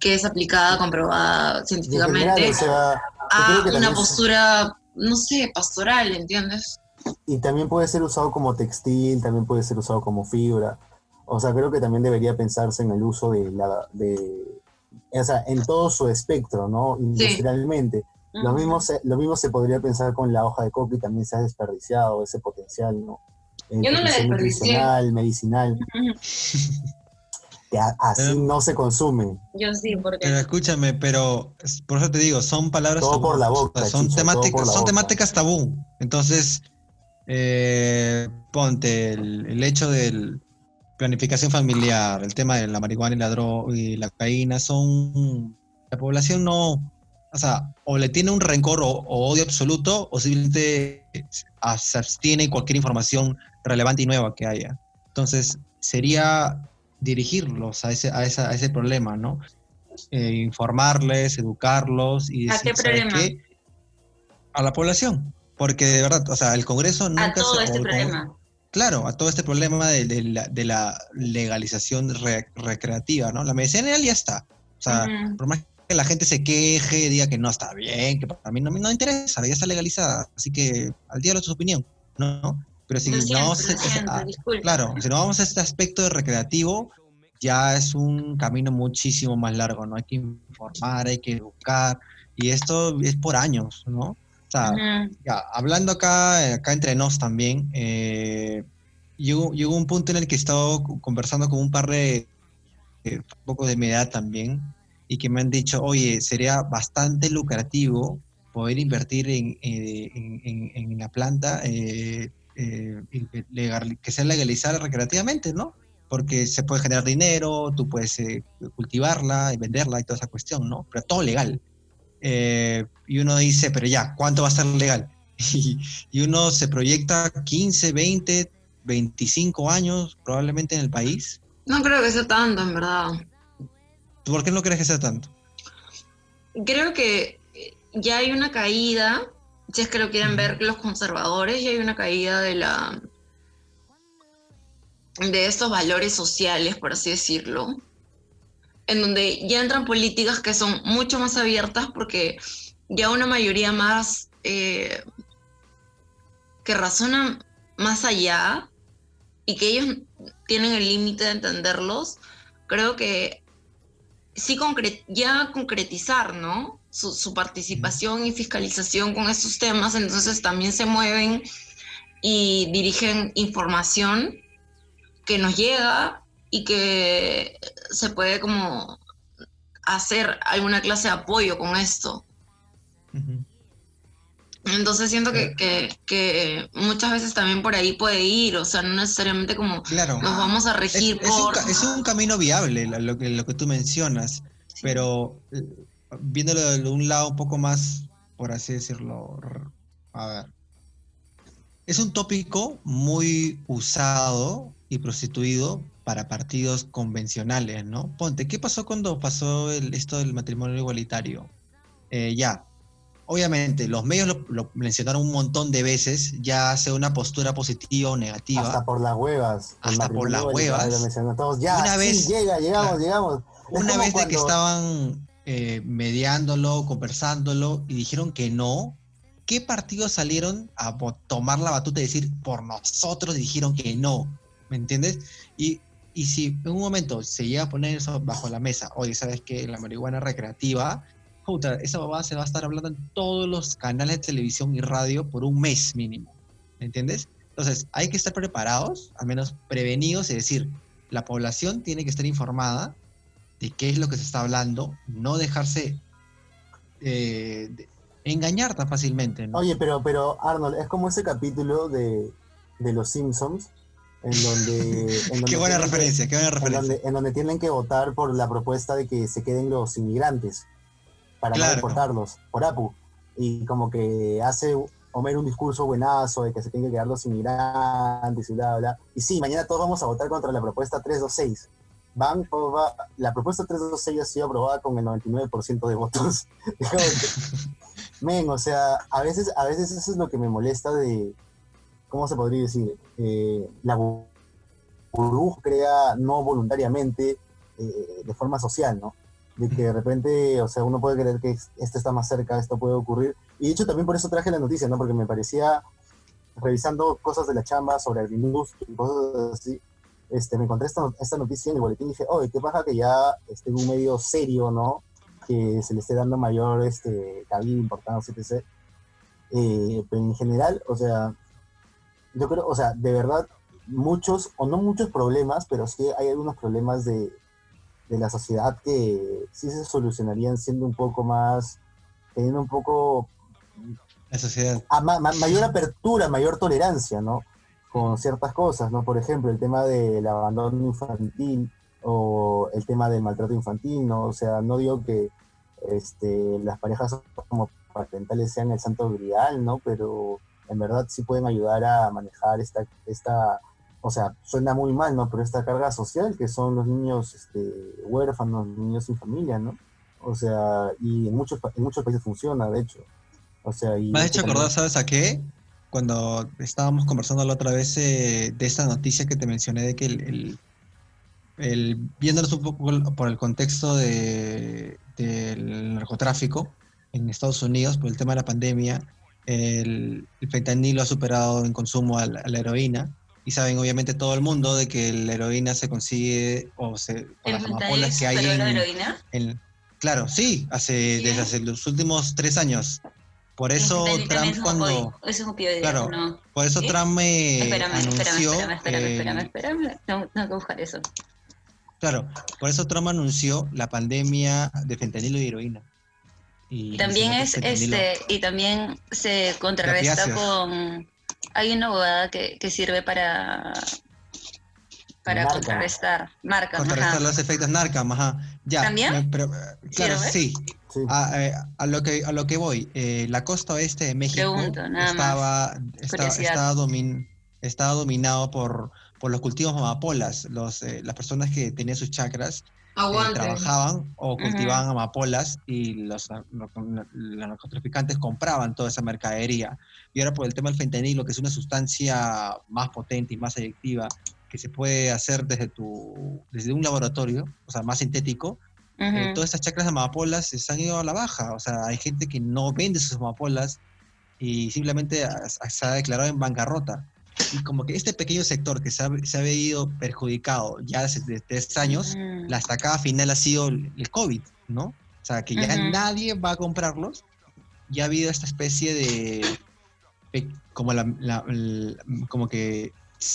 que es aplicada, comprobada científicamente,
general, o sea, yo
a una postura, no sé, pastoral, ¿entiendes?
Y también puede ser usado como textil, también puede ser usado como fibra. O sea, creo que también debería pensarse en el uso de la... De, o sea, en todo su espectro, ¿no? Industrialmente. Lo, mismo se, lo mismo se podría pensar con la hoja de coca y también se ha desperdiciado ese potencial, ¿no? Eh,
Yo no la
potencial
desperdicié.
nutricional, medicinal, que a- así
Pero-
no se consume.
Yo sí, porque...
Pero escúchame, pero por eso te digo, son palabras
Todo
tabú,
por la boca,
son
Chicho, todo
temáticas,
por la
son
boca.
temáticas tabú. Entonces, eh, ponte el, el hecho de planificación familiar, el tema de la marihuana y la droga y la cocaína, son la población no, o sea, o le tiene un rencor o, o odio absoluto, o simplemente se abstiene cualquier información relevante y nueva que haya. Entonces, sería dirigirlos a ese, a esa- a ese problema, ¿no? eh, informarles, educarlos y
¿A qué problema?
A la población. Porque de verdad, o sea, el Congreso nunca
a todo
se,
este
Congreso-
problema.
Claro, a todo este problema de, de la, de la legalización re- recreativa, ¿no? La medicina ya está. O sea, por más que la gente se queje, diga que no está bien, que para mí no, no interesa, ya está legalizada. Así que al día de su opinión, ¿no? Pero si no a-
siento,
a-
disculpa.
claro, si no vamos a este aspecto de recreativo, ya es un camino muchísimo más largo, ¿no? Hay que informar, hay que educar, y esto es por años, ¿no? O sea, ya, hablando acá, acá entre nos también, eh, llegó, llegó un punto en el que he estado co- conversando con un par de, eh, un poco de mi edad también, y que me han dicho, oye, sería bastante lucrativo poder invertir en, eh, en, en- en la planta, eh, eh, legal- que sea legalizada recreativamente, ¿no? Porque se puede generar dinero, tú puedes eh, cultivarla y venderla y toda esa cuestión, ¿no? Pero todo legal. Eh, y uno dice, pero ya, ¿cuánto va a ser legal? Y, y uno se proyecta 15, 20, 25 años probablemente en el país.
No creo que sea tanto, en verdad.
¿Tú ¿Por qué no crees que sea tanto?
Creo que ya hay una caída, si es que lo quieren ver los conservadores, ya hay una caída de la de estos valores sociales, por así decirlo, en donde ya entran políticas que son mucho más abiertas porque ya una mayoría más eh, que razona más allá y que ellos tienen el límite de entenderlos, creo que sí concre- ya concretizar, ¿no? Su, su participación y fiscalización con estos temas, entonces también se mueven y dirigen información que nos llega y que se puede como hacer alguna clase de apoyo con esto. Entonces siento que, que- que muchas veces también por ahí puede ir, o sea, no necesariamente como
Claro.
nos vamos a
Es,
regir
es un,
por...
ca- es un camino viable lo, que, lo que tú mencionas, pero eh, viéndolo de un lado un poco más, por así decirlo, a ver. Es un tópico muy usado y prostituido para partidos convencionales, ¿no? Ponte, ¿qué pasó cuando pasó el- esto del matrimonio igualitario? Eh, ya, obviamente, los medios lo, lo mencionaron un montón de veces, ya sea una postura positiva o negativa.
Hasta por las huevas.
Hasta por las huevas.
lo mencionan todos. Ya,
Una
sí,
vez-
llega, llegamos,
claro.
llegamos. Es
Una vez de que estaban eh, mediándolo, conversándolo y dijeron que no, ¿qué partidos salieron a tomar la batuta y decir por nosotros dijeron que no? ¿Me entiendes? Y, y si en un momento se llega a poner eso bajo la mesa, oye, ¿sabes qué? La marihuana recreativa, puta, esa babada se va a estar hablando en todos los canales de televisión y radio por un mes mínimo. ¿Me entiendes? Entonces, hay que estar preparados, al menos prevenidos, es decir, la población tiene que estar informada de qué es lo que se está hablando, no dejarse eh, de- engañar tan fácilmente, ¿no?
Oye, pero, pero Arnold, es como ese capítulo de, de Los Simpsons, en donde... en donde
qué buena
que-
referencia, qué buena
en
referencia.
donde, en donde tienen que votar por la propuesta de que se queden los inmigrantes para
Claro.
no deportarlos por APU. Y como que hace Homer un discurso buenazo de que se tienen que quedar los inmigrantes y bla, bla. Y sí, mañana todos vamos a votar contra la propuesta 326. Van, va- la propuesta 326 ha sido aprobada con el 99% de votos. Men, o sea, a veces, a veces eso es lo que me molesta de, ¿cómo se podría decir? Eh, la bu- burbuja crea no voluntariamente, eh, de forma social, ¿no? De que de repente, o sea, uno puede creer que esto está más cerca, esto puede ocurrir. Y de hecho también por eso traje la noticia, ¿no? Porque me parecía, revisando cosas de la chamba sobre agriindustria y cosas así, este, me encontré esta, esta noticia en el boletín y dije, oye, qué pasa que ya esté un medio serio, ¿no? Que se le esté dando mayor este, cabida, importancia, etc. Eh, pero en general, o sea, yo creo, o sea, de verdad, muchos, o no muchos problemas, pero sí hay algunos problemas de, de la sociedad que sí se solucionarían siendo un poco más, teniendo un poco
La sociedad.
a ma- ma- mayor apertura, mayor tolerancia, ¿no? Con ciertas cosas, ¿no? Por ejemplo, el tema del abandono infantil o el tema del maltrato infantil, ¿no? O sea, no digo que este, las parejas como parentales sean el santo grial, ¿no? Pero en verdad sí pueden ayudar a manejar esta, esta o sea, suena muy mal, ¿no? Pero esta carga social que son los niños este, huérfanos, niños sin familia, ¿no? O sea, y en muchos, en muchos países funciona, de hecho. O sea, y
Me has hecho acordar, ¿sabes a qué? Cuando estábamos conversando la otra vez eh, de esta noticia que te mencioné de que el, el, el viéndonos un poco por el contexto de, del narcotráfico en Estados Unidos, por el tema de la pandemia, el, el fentanilo ha superado en consumo a la, a la, heroína. Y saben, obviamente, todo el mundo de que la heroína se consigue o se,
con las amapolas que hay en, la heroína?
En, claro, sí, hace, ¿Sí? desde hace los últimos tres años. Por eso Trump cuando...
Es un opioide,
claro,
no.
por eso
¿Sí?
Trump me
espérame,
anunció...
Espérame, espérame, espérame, espérame, espérame. Tengo, tengo que buscar eso.
Claro, por eso Trump anunció la pandemia de fentanilo y heroína.
Y, también es este y también se contrarresta con hay una abogada que, que sirve para para marca. contrarrestar marcas
contrarrestar ajá. los efectos narcas ajá ya
también
pero, claro sí, sí. A, eh, a, lo que a lo que voy eh, la costa oeste de México
Pregunto,
estaba estaba, estaba, domin, estaba dominado por por los cultivos amapolas los eh, las personas que tenían sus chakras eh, trabajaban o cultivaban uh -huh. amapolas y los, los, narcotraficantes compraban toda esa mercadería. Y ahora por el tema del fentanilo, que es una sustancia más potente y más adictiva, que se puede hacer desde, tu, desde un laboratorio, o sea, más sintético, uh -huh. eh, todas estas chacras de amapolas se han ido a la baja. O sea, hay gente que no vende sus amapolas y simplemente se ha declarado en bancarrota y como que este pequeño sector que se ha, se ha ido perjudicado ya desde tres años, mm. la estacada final ha sido el COVID, ¿no? O sea, que ya uh -huh. nadie va a comprarlos. Ya ha habido esta especie de, como, la, la, la, como que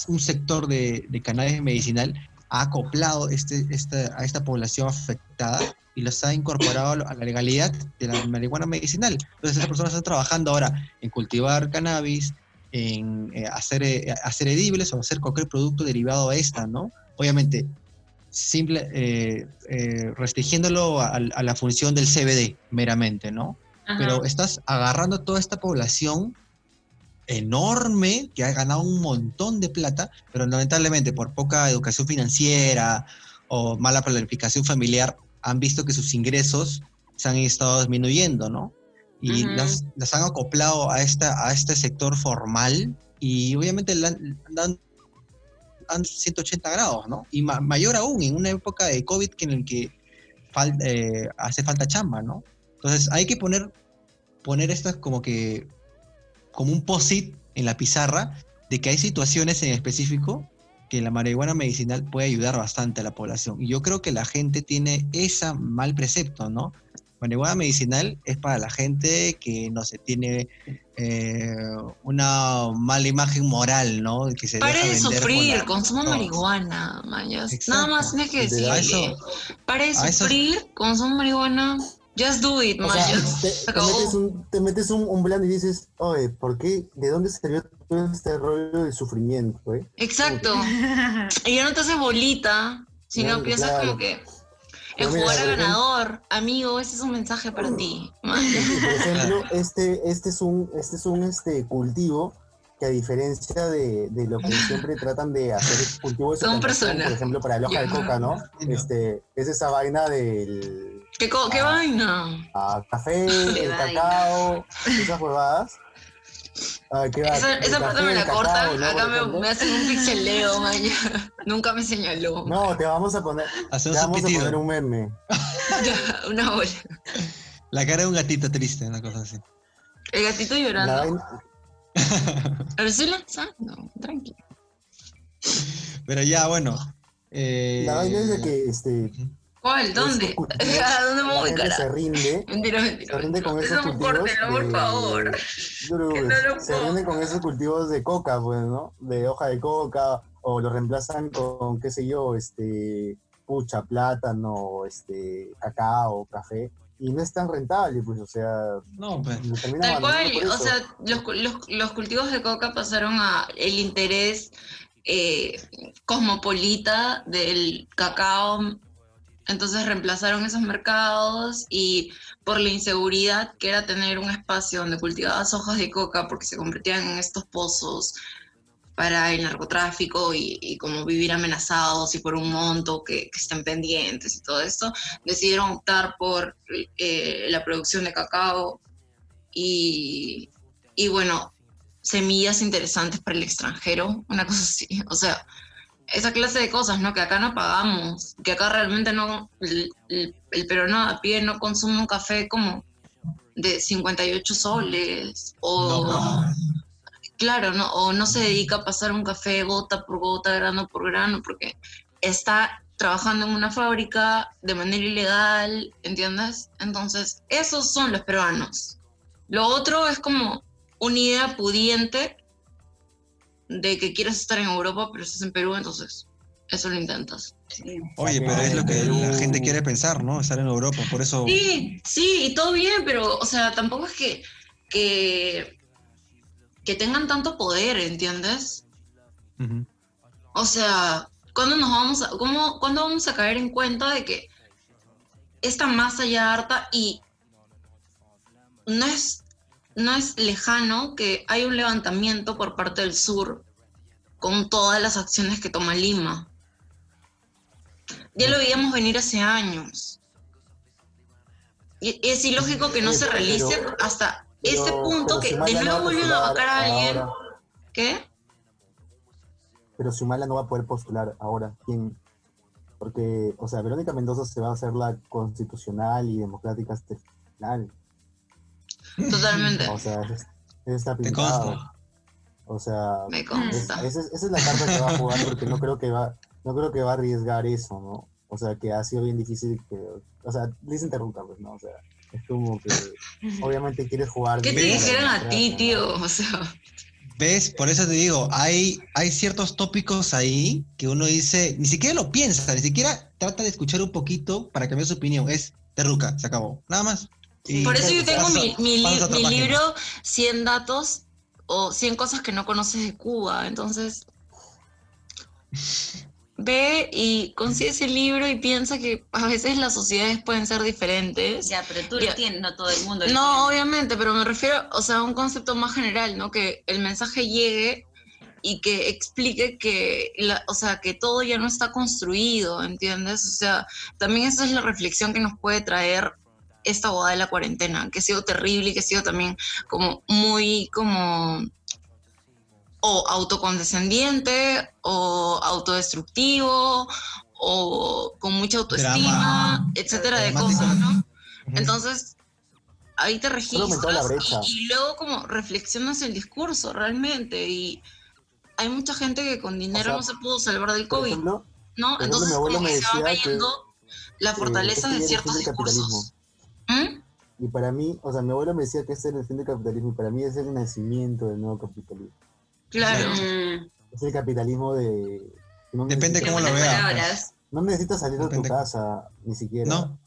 un sector de, de cannabis medicinal ha acoplado este, esta, a esta población afectada y los ha incorporado a la legalidad de la marihuana medicinal. Entonces, esas personas están trabajando ahora en cultivar cannabis, en eh, hacer, eh, hacer edibles o hacer cualquier producto derivado a esta, ¿no? Obviamente, simple, eh, eh restringiéndolo a, a, la función del CBD meramente, ¿no? Ajá. Pero estás agarrando toda esta población enorme que ha ganado un montón de plata, pero lamentablemente por poca educación financiera o mala planificación familiar han visto que sus ingresos se han estado disminuyendo, ¿no? y uh -huh. las, las, han acoplado a, esta, a este sector formal y obviamente le dan, dan 180 grados, ¿no? Y ma mayor aún en una época de COVID que en el que fal eh, hace falta chamba, ¿no? Entonces hay que poner, poner esto como que como un posit en la pizarra de que hay situaciones en específico que la marihuana medicinal puede ayudar bastante a la población. Y yo creo que la gente tiene ese mal precepto, ¿no? marihuana medicinal es para la gente que no se sé, tiene eh, una mala imagen moral, ¿no? Que se
Pare de sufrir, la... consuma no. marihuana, mayas. Nada más tienes que decir. Pare de sufrir, eso... consuma marihuana. Just do it, o sea,
te, te, metes, un, te metes un, un, plan y dices, oye, ¿por qué? ¿De dónde salió todo este rollo de sufrimiento? Eh?
Exacto. y ya no te haces bolita, sino no, piensas claro. como que el jugar a ganador, amigo, ese es un mensaje para ti.
Por ejemplo, este, este es un, este es un este cultivo que a diferencia de, de lo que siempre tratan de hacer cultivos de
Son personas.
por ejemplo, para el hoja de coca, ¿no? Este, es esa vaina del...
¿Qué, qué
ah,
vaina?
Ah, café, el cacao, esas huevadas.
Ah, esa, esa parte me la cortan, ¿no? acá me, me, hacen un pixeleo, mañana. Nunca me señaló.
No, te vamos a poner, te vamos a poner un meme.
ya, una bola.
La cara de un gatito triste, una cosa así.
El gatito llorando. Estoy lanzando, tranquilo.
Pero ya, bueno.
Eh... La vaina es de que este,
¿Cuál? ¿Dónde? ¿A dónde me voy, cara?
Se rinde.
Mentira, mentira.
Se rinde con esos
Eso
cultivos. De,
por favor.
De, no se rinde con esos cultivos de coca, pues, ¿no? De hoja de coca, o lo reemplazan con, qué sé yo, este, pucha, plátano, este, cacao, café. Y no es tan rentable, pues, o sea.
No, pues.
Tal cual, o sea, los, los, los cultivos de coca pasaron a el interés eh, cosmopolita del cacao entonces reemplazaron esos mercados y por la inseguridad que era tener un espacio donde cultivabas hojas de coca porque se convertían en estos pozos para el narcotráfico y, como vivir amenazados y por un monto que, estén pendientes y todo esto, decidieron optar por eh, la producción de cacao y, y bueno, semillas interesantes para el extranjero, una cosa así, o sea, esa clase de cosas, ¿no? Que acá no pagamos, que acá realmente no, el, el, peruano a pie no consume un café como de 58 soles, o... Claro, ¿no? o no se dedica a pasar un café gota por gota, grano por grano, porque está trabajando en una fábrica de manera ilegal, ¿entiendes? Entonces, esos son los peruanos. Lo otro es como una idea pudiente de que quieres estar en Europa, pero estás en Perú, entonces eso lo intentas.
Oye, pero es lo que la gente quiere pensar, ¿no? Estar en Europa, por eso...
Sí, sí, y todo bien, pero, o sea, tampoco es que, que, que tengan tanto poder, ¿entiendes? O sea, ¿cuándo nos vamos a, cómo, ¿cuándo vamos a caer en cuenta de que esta masa ya harta y no es no es lejano que hay un levantamiento por parte del sur con todas las acciones que toma Lima. Ya lo veíamos venir hace años. Y es ilógico que no se realice hasta ese punto que de nuevo vuelven a vacar a alguien. ¿Qué?
Pero Sumala no va a poder postular ahora. ¿Quién? Porque, o sea, Verónica Mendoza se va a hacer la constitucional y democrática final.
Totalmente.
O sea, está pintado. O sea, esa, es la carta que va a jugar porque no creo que va, no creo que va a arriesgar eso, ¿no? O sea, que ha sido bien difícil que, o sea, dicen interrumpa, pues, ¿no? O sea, es como que obviamente quieres jugar.
¿Qué te dijeron a ti, tío? O sea.
¿Ves? Por eso te digo, hay, hay ciertos tópicos ahí que uno dice, ni siquiera lo piensa, ni siquiera trata de escuchar un poquito para cambiar su opinión. Es terruca, se acabó. Nada más.
Por eso yo tengo mi, mi, libro 100 datos o 100 cosas que no conoces de Cuba. Entonces, ve y consigue ese libro y piensa que a veces las sociedades pueden ser diferentes.
Ya, pero tú lo tienes, no todo el mundo.
no, obviamente, pero me refiero, o sea, a un concepto más general, ¿no? Que el mensaje llegue y que explique que, o sea, que todo ya no está construido, ¿entiendes? O sea, también esa es la reflexión que nos puede traer esta boda de la cuarentena, que ha sido terrible y que ha sido también como muy como o autocondescendiente o autodestructivo o con mucha autoestima, etcétera de cosas, ¿no? Entonces, ahí te registras y, luego como reflexionas el discurso realmente y hay mucha gente que con dinero no se pudo salvar del COVID, ¿no? Entonces como que se va cayendo la fortaleza de ciertos discursos.
¿Mm? Y para mí, o sea, mi abuelo me decía que ese era el fin del capitalismo, y para mí es el nacimiento del nuevo capitalismo.
Claro.
Es el capitalismo de...
Depende cómo lo veas.
No necesitas salir de tu casa, ni siquiera.
No.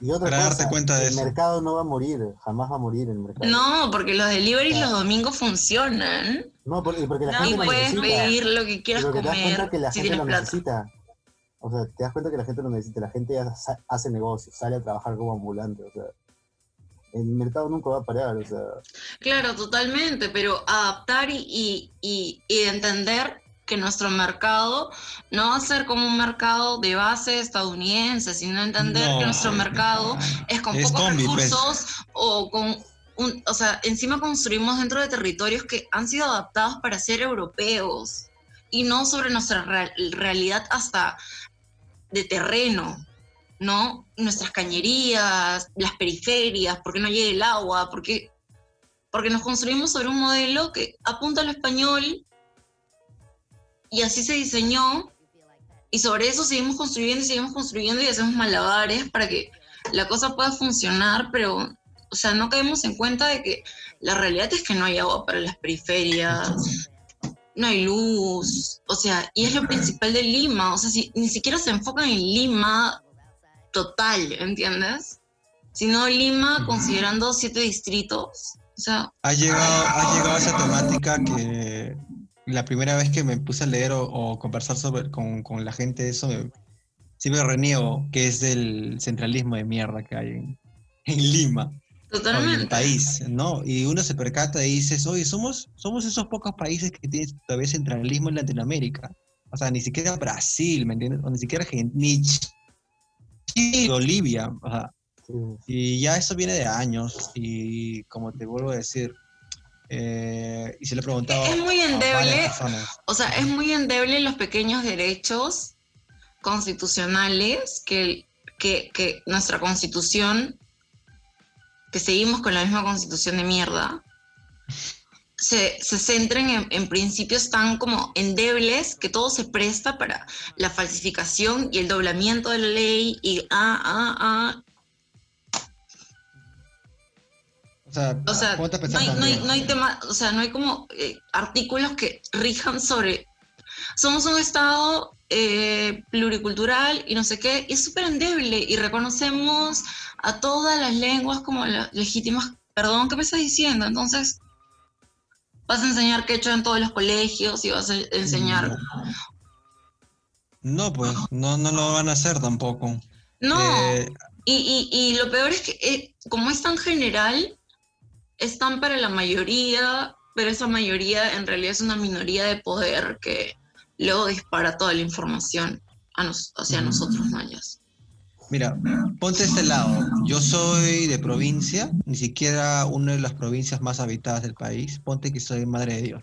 Y otra
para darte cuenta de
el mercado no va a morir, jamás va a morir el mercado.
No, porque los deliveries los domingos funcionan.
No, porque, porque la
no,
gente
y puedes pedir lo que quieras comer.
Te das cuenta que la
si
gente
lo
necesita. O sea, te das cuenta que la gente lo necesita, la gente hace negocios, sale a trabajar como ambulante, o sea, el mercado nunca va a parar, o sea.
Claro, totalmente, pero adaptar y, y, y, entender que nuestro mercado no va a ser como un mercado de base estadounidense, sino entender que nuestro mercado es con pocos pues. recursos o con un, o sea, encima construimos dentro de territorios que han sido adaptados para ser europeos y no sobre nuestra realidad hasta de terreno, ¿no? Nuestras cañerías, las periferias, porque no llega el agua, porque, porque nos construimos sobre un modelo que apunta al español y así se diseñó y sobre eso seguimos construyendo y seguimos construyendo y hacemos malabares para que la cosa pueda funcionar, pero, o sea, no caemos en cuenta de que la realidad es que no hay agua para las periferias, no hay luz, o sea, y es lo principal de Lima, o sea, si, ni siquiera se enfocan en Lima total, ¿entiendes? Sino Lima considerando siete distritos, o sea...
Ha llegado, ha llegado esa temática que la primera vez que me puse a leer o, conversar sobre, con, con, la gente eso, me, sí me reniego, que es del centralismo de mierda que hay en, en Lima.
Totalmente.
el país, ¿no? Y uno se percata y dices, oye, somos, somos esos pocos países que tienen todavía centralismo en Latinoamérica. O sea, ni siquiera Brasil, ¿me entiendes? O ni siquiera Argentina, ni Chile, Bolivia. O sea,
Sí.
y ya eso viene de años. Y como te vuelvo a decir, eh, y se le he preguntado
Es muy endeble. O sea, es muy endeble los pequeños derechos constitucionales que, que, que nuestra constitución, que seguimos con la misma constitución de mierda, se, se centren en, en principios tan como endebles que todo se presta para la falsificación y el doblamiento de la ley y ah, ah, ah.
O sea,
O no hay, no hay, no hay tema, o sea, no hay como eh, artículos que rijan sobre. Somos un Estado eh, pluricultural y no sé qué, y es súper endeble y reconocemos a todas las lenguas como las legítimas. Perdón, ¿qué me estás diciendo? Entonces, vas a enseñar quechua en todos los colegios y vas a enseñar.
No, pues, no, no lo van a hacer tampoco.
No,
Eh,
Y, y- y lo peor es que eh, como es tan general, es tan para la mayoría, pero esa mayoría en realidad es una minoría de poder que luego dispara toda la información a nos- hacia
Ujú.
nosotros mayas.
Mira, ponte este lado. Yo soy de provincia, ni siquiera una de las provincias más habitadas del país. Ponte que soy madre de Dios.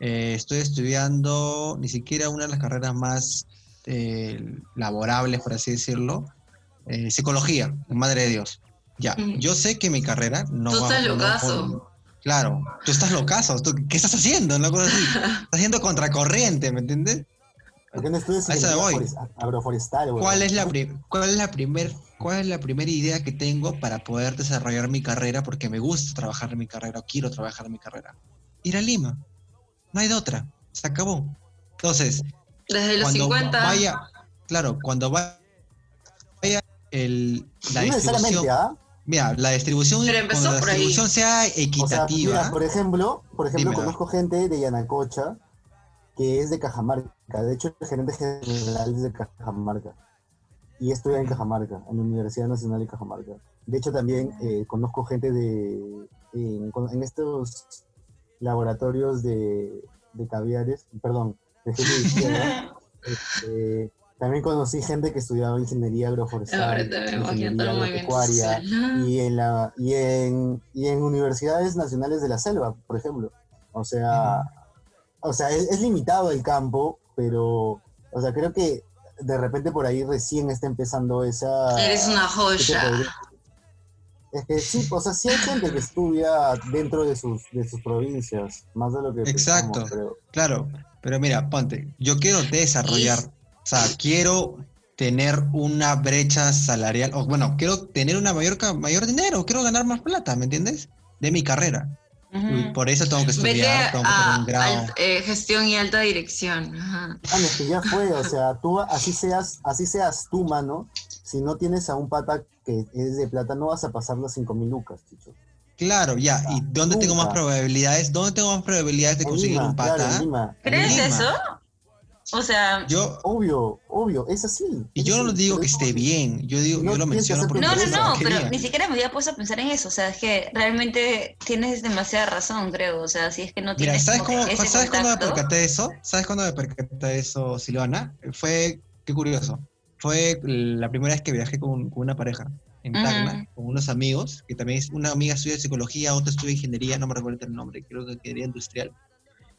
Eh, estoy estudiando ni siquiera una de las carreras más eh, laborables, por así decirlo. eh, psicología, madre de Dios. Ya,
Mm.
yo sé que mi carrera no
Tú
va
estás
no
locazo.
por- Claro, tú estás locazo. tú- ¿Qué estás haciendo? Cosa así. Estás haciendo contracorriente, ¿me entiendes?
¿Por qué no estudias ingeniería agroforestal, güey?
¿Cuál es la pri- cuál es la primer cuál es la primera idea que tengo para poder desarrollar mi carrera porque me gusta trabajar en mi carrera o quiero trabajar en mi carrera? Ir a Lima. No hay de otra. Se acabó. Entonces,
Desde los
cuando
50.
vaya, claro, cuando va- vaya el, la
no
distribución,
¿ah?
mira, la distribución, cuando la
ahí.
distribución sea
O sea,
equitativa,
mira, por ejemplo, por ejemplo, conozco gente de Yanacocha que es de Cajamarca. De hecho, el gerente general es de Cajamarca. Y estudia en Cajamarca, en la Universidad Nacional de Cajamarca. De hecho, también eh, conozco gente de en, estos laboratorios de, de caviares, perdón, de gente de izquierda. este, también conocí gente que estudiaba ingeniería agroforestal, ingeniería agropecuaria, y en la y en y en universidades nacionales de la selva, por ejemplo. O sea, o sea, es, es limitado el campo, pero o sea, creo que de repente por ahí recién está empezando esa
Eres una
¿qué te
joya.
Es que sí, o sea, sí hay gente que estudia dentro de sus de sus provincias, más de lo que
Exacto.
pensamos, pero
Claro, pero mira, ponte, yo quiero desarrollar, o sea, quiero tener una brecha salarial, o bueno, quiero tener una mayor, ca- mayor dinero, quiero ganar más plata, ¿me entiendes? De mi carrera. Y por eso tengo que
Vete
estudiar, tengo que tener
a,
un grado.
al- eh, gestión y alta dirección. Ajá.
Ah, no, es que ya fue, o sea, tú así seas, así seas tú, mano, si no tienes a un pata que es de plata, no vas a pasar las 5 mil lucas, chicho.
Claro, ya, ¿y dónde tengo más probabilidades? ¿Dónde tengo más probabilidades de conseguir
Lima,
un pata?
claro.
¿Crees
Lima.
eso? O sea,
Yo,
Obvio, obvio, es así.
y yo no digo que
es
esté bien, yo digo,
No
yo lo menciono porque
no, no, no, pero ni siquiera me había puesto a pensar en eso. O sea, es que realmente tienes demasiada razón, creo. O sea, si es que no
Mira,
tienes
¿sabes,
como
cómo,
ese
¿sabes cuándo me percaté de eso? ¿Sabes cuándo me percaté de eso, Silvana? Fue, qué curioso, fue la primera vez que viajé con, con una pareja en. Tacna, con unos amigos, que también es una amiga estudia psicología, otra estudia ingeniería, no me recuerdo el nombre, creo que ingeniería industrial.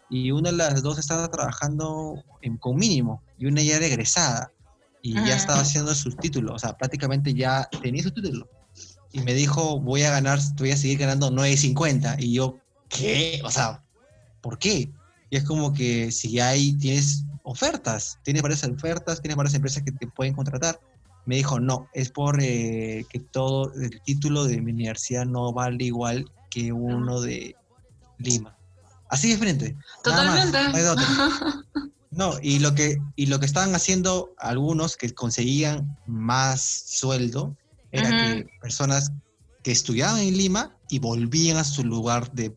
Y una de las dos estaba trabajando en, con mínimo, y una ya era egresada, y ya estaba haciendo sus títulos, o sea, prácticamente ya tenía su título. Y me dijo, voy a ganar, voy a seguir ganando 9.50. Y yo, ¿qué? O sea, ¿por qué? Y es como que si hay, tienes ofertas, tienes varias ofertas, tienes varias empresas que te pueden contratar. Me dijo, no, es por eh, que todo el título de mi universidad no vale igual que uno de Lima. Así de frente. más,
Totalmente.
no hay de otra. No, y lo que y lo que estaban haciendo algunos que conseguían más sueldo era que personas que estudiaban en Lima y volvían a su lugar de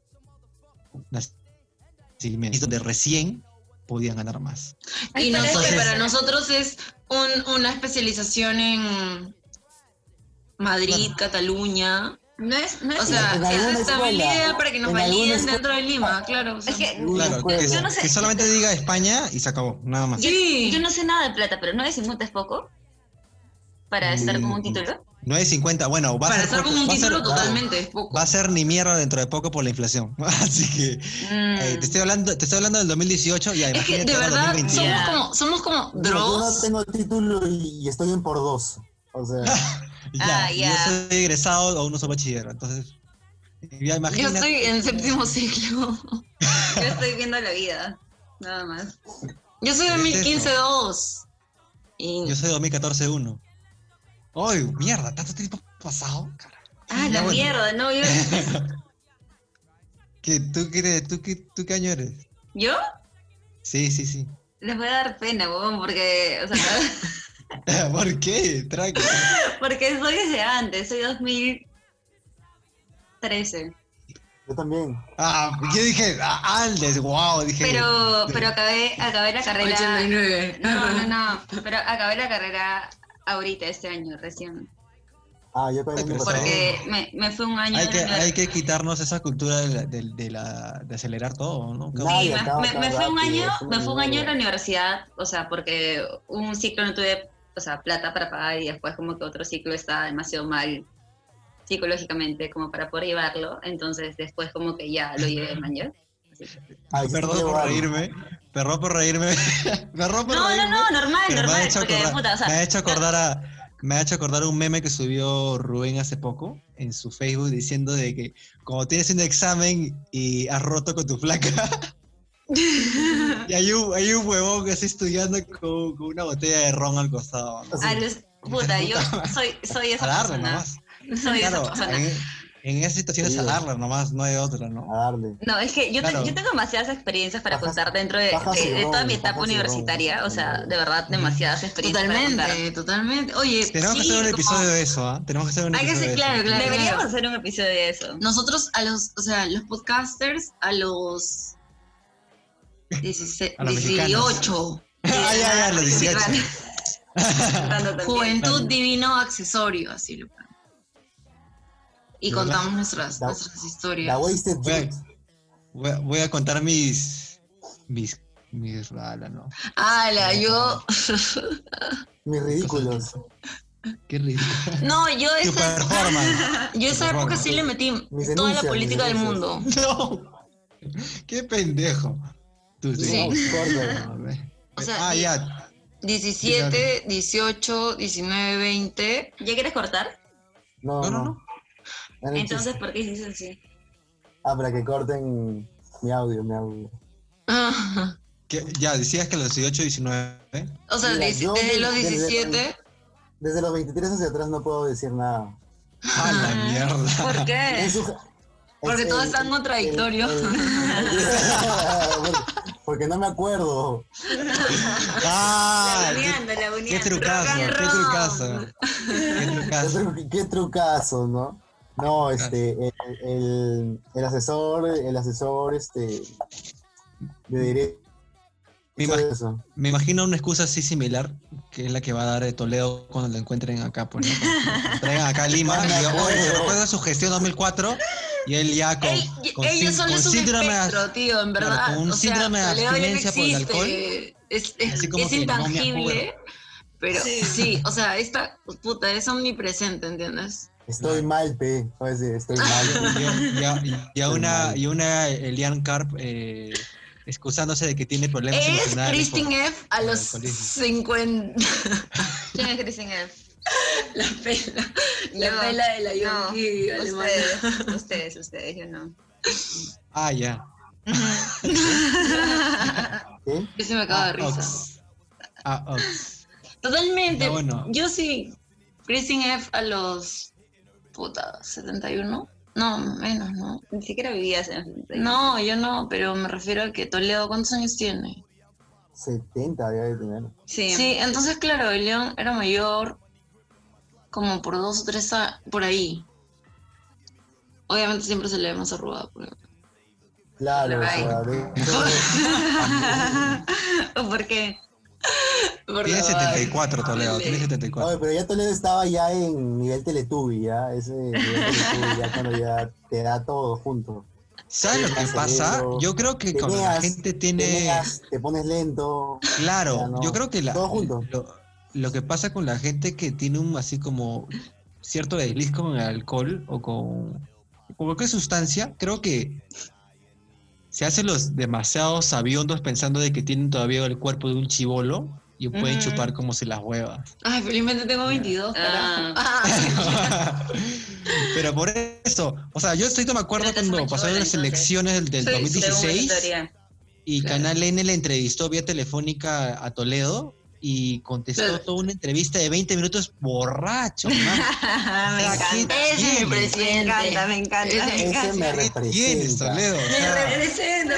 nacimiento, donde recién podían ganar más.
Y
Pero es
nosotros,
que-
para nosotros es un- una especialización en Madrid, Cataluña,
No es, no es
O sea, es estabilidad
escuela,
para que nos validen
escuela-
dentro de Lima, claro. o sea.
Es que
Una
Claro, que.
Yo no sé-
que solamente diga España y se acabó, nada más.
yo,
Sí.
yo no sé nada de plata, pero 9.50 es poco para estar como un título.
9.50, bueno, va a
para
ser
estar como un
ser-
título totalmente es poco.
Va a ser ni mierda dentro de poco por la inflación. Así que
Mm.
eh, te estoy hablando, te estoy hablando del 2018 y
Es que de verdad
2021.
somos como, somos como
Mira, yo no tengo título y estoy en por dos. O sea,
Ya,
Ah.
Yo soy egresado o uno soy bachiller, entonces ya
Yo
imagínate.
estoy en séptimo ciclo.
Yo estoy viendo la vida, nada más.
Yo soy de
¿Qué es eso?
2015-2. Y
Yo soy 2014-1. ¡Ay, mierda! ¿Tanto tiempo pasado? Cara.
Ah, la
bueno.
mierda, no, yo...
¿Qué, tú, qué? ¿Tú, qué, ¿Tú qué año eres?
¿Yo?
Sí, sí, sí.
Les voy a dar pena, huevón, porque, o sea,
¿Por qué? Tranqui.
porque soy desde antes, soy 2013.
yo también.
Ah, yo dije, ah, Aldes, wow, dije.
Pero, pero acabé, acabé la carrera...
89.
No, no, no, pero acabé la carrera ahorita, este año, recién.
Ah, yo también. Me.
Porque me, me fue un año...
Hay que, hay que quitarnos esa cultura de, la, de, de la- de acelerar todo, ¿no?
Sí, me, fue un año, me fue un año en la universidad, o sea, porque un ciclo no tuve, o sea, plata para pagar y después como que otro ciclo estaba demasiado mal psicológicamente como para poder llevarlo, entonces después como que ya lo llevé mañana.
Ay,
Perdón por reírme, perdón por reírme, perdón por
No, no,
reírme.
no, normal,
pero me ha
normal,
hecho acordar,
puta, o sea,
me ha hecho acordar a, me ha hecho acordar un meme que subió Rubén hace poco en su Facebook diciendo de que como tienes un examen y has roto con tu flaca y hay un, hay un huevón que está estudiando con, con una botella de ron al costado. ¿no?
a los- puta, yo soy, soy esa
darle
persona.
nomás.
Soy
Claro,
esa persona.
en, en esa situación es
Sí.
a darle nomás, no hay otra, ¿no?
A darle.
No, es que yo, te-
Claro.
yo tengo demasiadas experiencias para
Bajas-
contar dentro de, toda mi etapa universitaria,
ron.
o sea, de verdad, demasiadas experiencias.
Totalmente, totalmente. Oye,
Tenemos que hacer un
como-
episodio de eso, ¿ah? Tenemos que hacer un
Hay que
episodio
ser
de eso.
claro, claro.
Deberíamos hacer un episodio de eso.
Nosotros a los, o sea, los podcasters a los 16,
A los mexicanos.
18.
Ah, ya, ya, los 18.
Contando también.
Juventud divino accesorio, así lo. Y contamos nuestras,
La-
nuestras historias.
La Wasted
Voy a,
Youth.
voy a- voy a contar mis. mis. mis. ala, no.
Ala, yo.
Mis ridículos.
Qué ridículo.
No, yo
Tu
esa,
performance.
yo esa época sí le metí toda la política del mundo.
No. Qué pendejo. Tú
Sí. O sea,
ah,
y-
ya.
17, 18, 19, 20.
¿Ya quieres cortar?
No,
No, no,
no.
Entonces,
chiste.
¿por qué hiciste así?
Ah, para que corten mi audio, mi audio.
Ah,
¿Qué? Ya, decías que los 18 19.
O sea,
Mira,
dieci-
yo
desde
de-
los
desde-
17.
Desde los 23 hacia atrás no puedo decir nada.
A la mierda.
¿Por qué?
Porque todo es tan contradictorio.
porque, no me acuerdo.
Ah,
La
qué,
buneando, la
qué
buneando.
trucazo, qué trucazo. Qué
Qué,
trucazo.
tru- qué trucazo, ¿no? No, este, el, el, el asesor, el asesor, este, de derecho.
Me, imag-
eso.
me imagino una excusa así similar, que es la que va a dar de Toledo cuando lo encuentren acá, pues, ¿no? Cuando lo traigan acá a Lima y digan, oye, ¿se recuerda su gestión 2004? Y él ya con,
Ey,
con
ellos son
con
es un
síndrome de-
espectro, tío, en
claro,
verdad.
con un
o sea,
síndrome de
ya no
abstinencia por el alcohol.
Es, es,
Así como
es
que no me
intangible,
acuerdo.
pero sí. o sea, esta puta es omnipresente, ¿entiendes?
Estoy mal, pe. A decir, estoy mal.
y, a- y a- y a una, y una Elian Carp eh, excusándose de que tiene problemas
Es
emocionales. por-
Christine F. a los
alcoholismo.
50.
¿Quién es Kristen F?
La pela. La
No,
pela de la
No,
Yonki
ustedes, ustedes, ustedes, yo no.
Ah, ya.
¿Qué?
Yo se me acaba de
Ah,
risa.
Ox. Ah, Ox.
Totalmente.
Bueno.
Yo sí. Christine F. a los. Puta, 71. No, menos, ¿no?
Ni siquiera vivías en...
No, yo no, pero me refiero a que Toledo, ¿cuántos años tiene?
70 había de tener.
Sí.
Sí, entonces, claro, el León era mayor como por dos o tres por ahí. Obviamente siempre se le ve más arrugado. pero-
Claro, o
Ay.
sea, de hecho,
¿O por qué?
Tiene 74 Toledo, tiene 74.
Oye, pero ya Toledo estaba ya en nivel Teletubby, ya, ese nivel Teletubby, ya cuando ya te da todo junto.
¿Sabes lo que pasa? Yo creo que cuando la gente tiene...
te pones lento.
Claro, yo creo que la,
todo junto.
Lo, lo, que pasa con la gente que tiene un así como cierto desliz con el alcohol o con, con cualquier sustancia, creo que se hacen los demasiado sabiondos pensando de que tienen todavía el cuerpo de un chivolo y pueden chupar como se las huevas.
Ay, felizmente tengo 22,
ah. Pero por eso, o sea, yo estoy me acuerdo cuando pasaron las elecciones del, del 2016 y Canal N le entrevistó vía telefónica a Toledo y contestó toda una entrevista de 20 minutos borracho. me
encanta. Ese presidente. Me encanta, me encanta.
me encanta. me representa.
Toledo?
Me representa,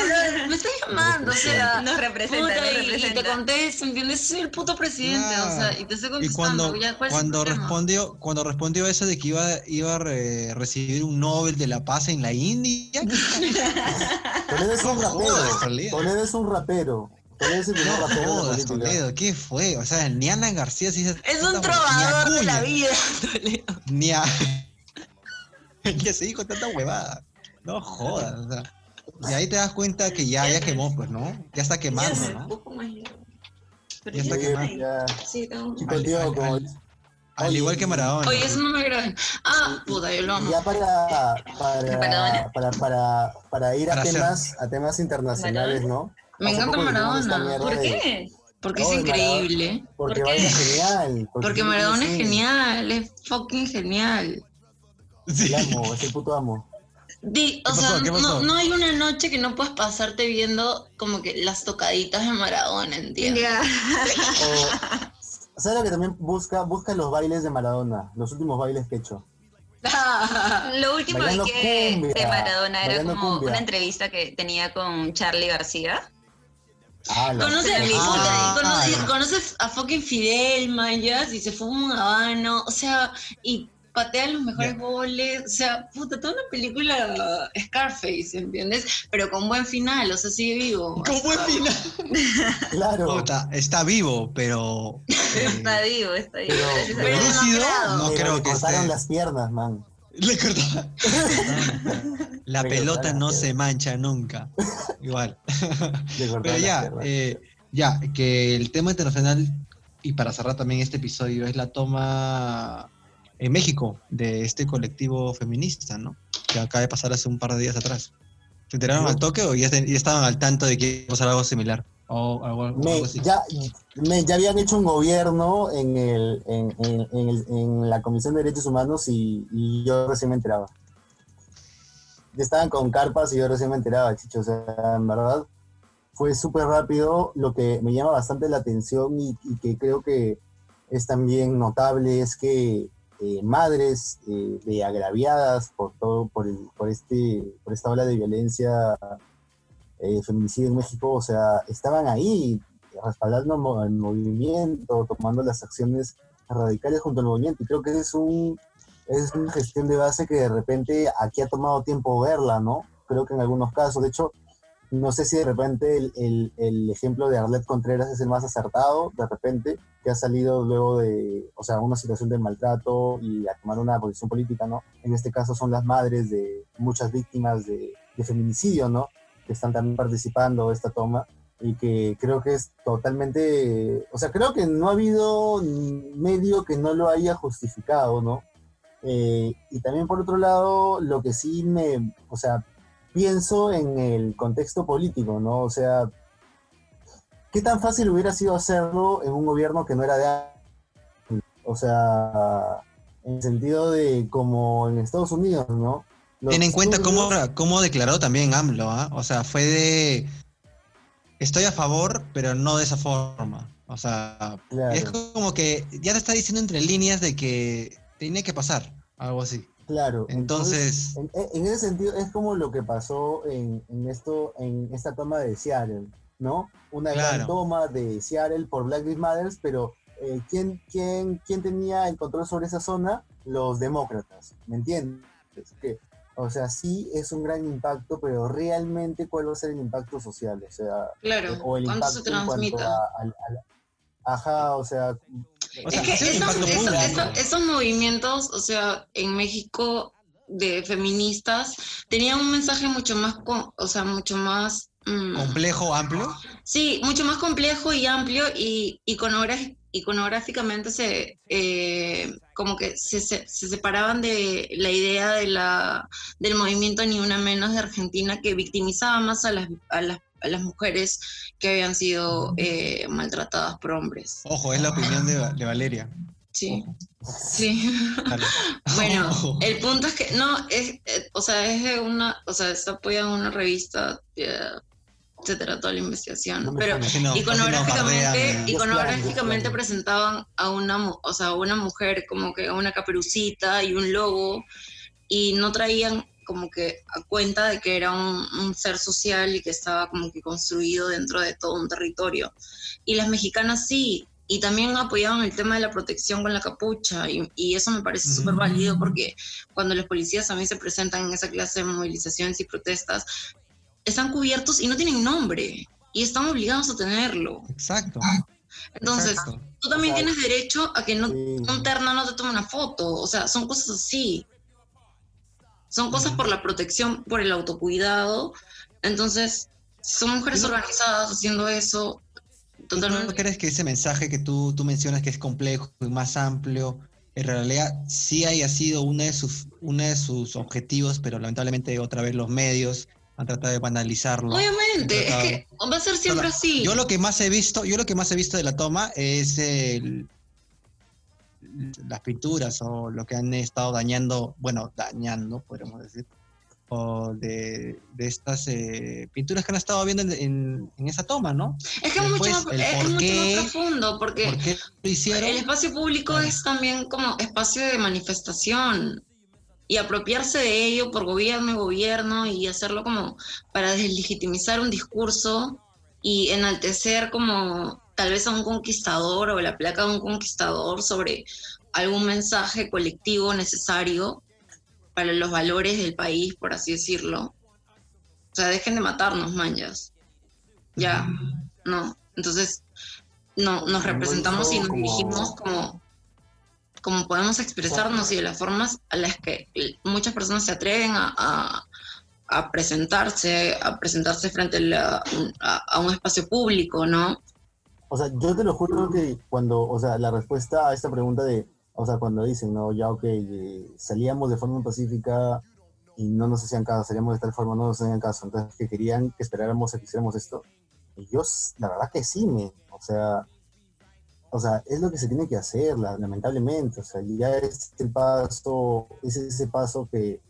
Me estás llamando, o sea.
Nos representa, puta, nos representa.
Y te contesto, ¿entiendes? Soy el puto presidente, o sea, y te estoy contestando.
Y cuando, cuando respondió, cuando respondió eso de que iba, iba a recibir un Nobel de la Paz en la India.
Toledo es un rapero. Toledo es un rapero.
No jodas, Toledo, ¿qué fue? O sea, ni Ana García sí
Es un trovador de la vida, Toledo.
Ni a... ya se dijo tanta huevada. No jodas, o sea. Y ahí te das cuenta que ya, ya quemó, pues, ¿no? Ya está quemando, ¿no? Ya está quemando.
Sí, tengo
al, igual que Maradona.
Oye, eso no me graben. Ah, puta, yo lo amo.
Ya para, para, para, para, para ir a temas, a temas internacionales, ¿no?
Me encanta Maradona. ¿Por qué? Porque es increíble.
Porque ¿Por es genial.
Porque, Maradona es genial, es fucking genial.
Sí. amo, es el puto amo.
o sea, no, no, hay una noche que no puedas pasarte viendo como que las tocaditas de Maradona, ¿entiendes?
¿Sabes lo que también busca? Busca los bailes de Maradona, los últimos bailes que he hecho.
Lo último que de Maradona era como una entrevista que tenía con Charlie García
Ah, conoce a mi puta, ah, conoces a fucking Fidel, Mayas, y se fue un habano, o sea, y patea los mejores goles, o sea, puta, toda una película Scarface, ¿entiendes? Pero con buen final, o sea, sigue vivo.
Con buen final.
claro.
está vivo, pero.
está vivo, está vivo.
Pero, no, creo que. Le
cortaron las piernas, man.
Le. La pelota no se mancha nunca. Igual. Pero ya, eh, ya, que el tema internacional, y para cerrar también este episodio, es la toma en México de este colectivo feminista, ¿no? Que acaba de pasar hace un par de días atrás. ¿Se enteraron al toque o ya, estaban al tanto de que iba a pasar algo similar? Algo,
Ya, ya habían hecho un gobierno en, el, en, en, la Comisión de Derechos Humanos y, yo recién me enteraba estaban con carpas y yo recién me enteraba, chicho. O sea, en verdad fue súper rápido. Lo que me llama bastante la atención y, que creo que es también notable es que eh, madres eh, de agraviadas por todo, por, por, este, por esta ola de violencia, eh, feminicidio en México, o sea, estaban ahí respaldando el movimiento, tomando las acciones radicales junto al movimiento. Y creo que es un, es una gestión de base que de repente aquí ha tomado tiempo verla, ¿no? Creo que en algunos casos, de hecho, no sé si de repente el, el, ejemplo de Arlet Contreras es el más acertado, de repente, que ha salido luego de, o sea, una situación de maltrato y a tomar una posición política, ¿no? En este caso son las madres de muchas víctimas de, de feminicidio, ¿no? Que están también participando de esta toma y que creo que es totalmente, o sea, creo que no ha habido medio que no lo haya justificado, ¿no? Eh, y también por otro lado, lo que sí me, o sea, pienso en el contexto político, ¿no? O sea, ¿qué tan fácil hubiera sido hacerlo en un gobierno que no era de... O sea, en el sentido de como en Estados Unidos, ¿no?
Ten en cuenta cómo, cómo declaró también AMLO, ¿ah? O sea, fue de... Estoy a favor, pero no de esa forma. O sea, es como que ya te está diciendo entre líneas de que tiene que pasar, algo así.
Claro.
Entonces.
en, ese sentido, es como lo que pasó en, esto, en esta toma de Seattle, ¿no? Una gran toma de Seattle por Black Lives Matter, pero eh, ¿quién, quién, quién tenía el control sobre esa zona? Los demócratas, ¿me entiendes? Que, o sea, sí es un gran impacto, pero realmente, ¿cuál va a ser el impacto social? O sea,
claro,
o el impacto
se transmita?
Ajá, o sea...
es que esos, movimientos, o sea, en México de feministas tenían un mensaje mucho más, o sea, mucho más...
Mm, ¿Complejo, amplio?
Sí, mucho más complejo y amplio y iconográficamente se, eh, como que se, se, separaban de la idea de la, del movimiento Ni Una Menos de Argentina que victimizaba más a las, a las a las mujeres que habían sido eh, maltratadas por hombres.
Ojo, es la opinión de, Valeria.
Sí. Sí. bueno, el punto es que no, es, eh, o sea, es de una, o sea, está apoyada en una revista, eh, etcétera, toda la investigación. pero iconográficamente, iconográficamente presentaban a una, o sea, una mujer como que una caperucita y un logo y no traían como que a cuenta de que era un, ser social y que estaba como que construido dentro de todo un territorio. Y las mexicanas sí, y también apoyaban el tema de la protección con la capucha, y, eso me parece súper válido porque cuando los policías también se presentan en esa clase de movilizaciones y protestas, están cubiertos y no tienen nombre, y están obligados a tenerlo.
Exacto.
Entonces, tú también tienes derecho a que no, un terno no te tome una foto, o sea, son cosas así. Son cosas por la protección, por el autocuidado. Entonces, son mujeres organizadas haciendo eso.
Totalmente. ¿No crees que ese mensaje que tú, tú mencionas que es complejo y más amplio, en realidad sí haya sido uno de sus, uno de sus objetivos, pero lamentablemente otra vez los medios han tratado de banalizarlo.
Obviamente, es que va a ser siempre así.
Yo lo que más he visto, yo lo que más he visto de la toma es el, las pinturas o lo que han estado dañando, bueno, dañando, podríamos decir, o de, estas eh, pinturas que han estado viendo en, esa toma, ¿no?
Es que es, mucho más, profundo, porque el espacio público es también como espacio de manifestación y apropiarse de ello por gobierno y gobierno y hacerlo como para deslegitimizar un discurso y enaltecer como tal vez a un conquistador o la placa de un conquistador sobre algún mensaje colectivo necesario para los valores del país, por así decirlo. O sea, dejen de matarnos, manjas. Ya, no. Entonces, no, nos representamos y nos dirigimos como, como podemos expresarnos y de las formas a las que muchas personas se atreven a, a, presentarse, a presentarse frente a, a, un espacio público, ¿no?
O sea, yo te lo juro que cuando, o sea, la respuesta a esta pregunta de, o sea, cuando dicen, no, ya, ok, eh, salíamos de forma pacífica y no nos hacían caso, salíamos de tal forma, no nos hacían caso, entonces que querían que esperáramos a que hiciéramos esto. Y yo, la verdad que sí, me, o sea, o sea, es lo que se tiene que hacer, lamentablemente, o sea, ya es el paso, es ese paso que,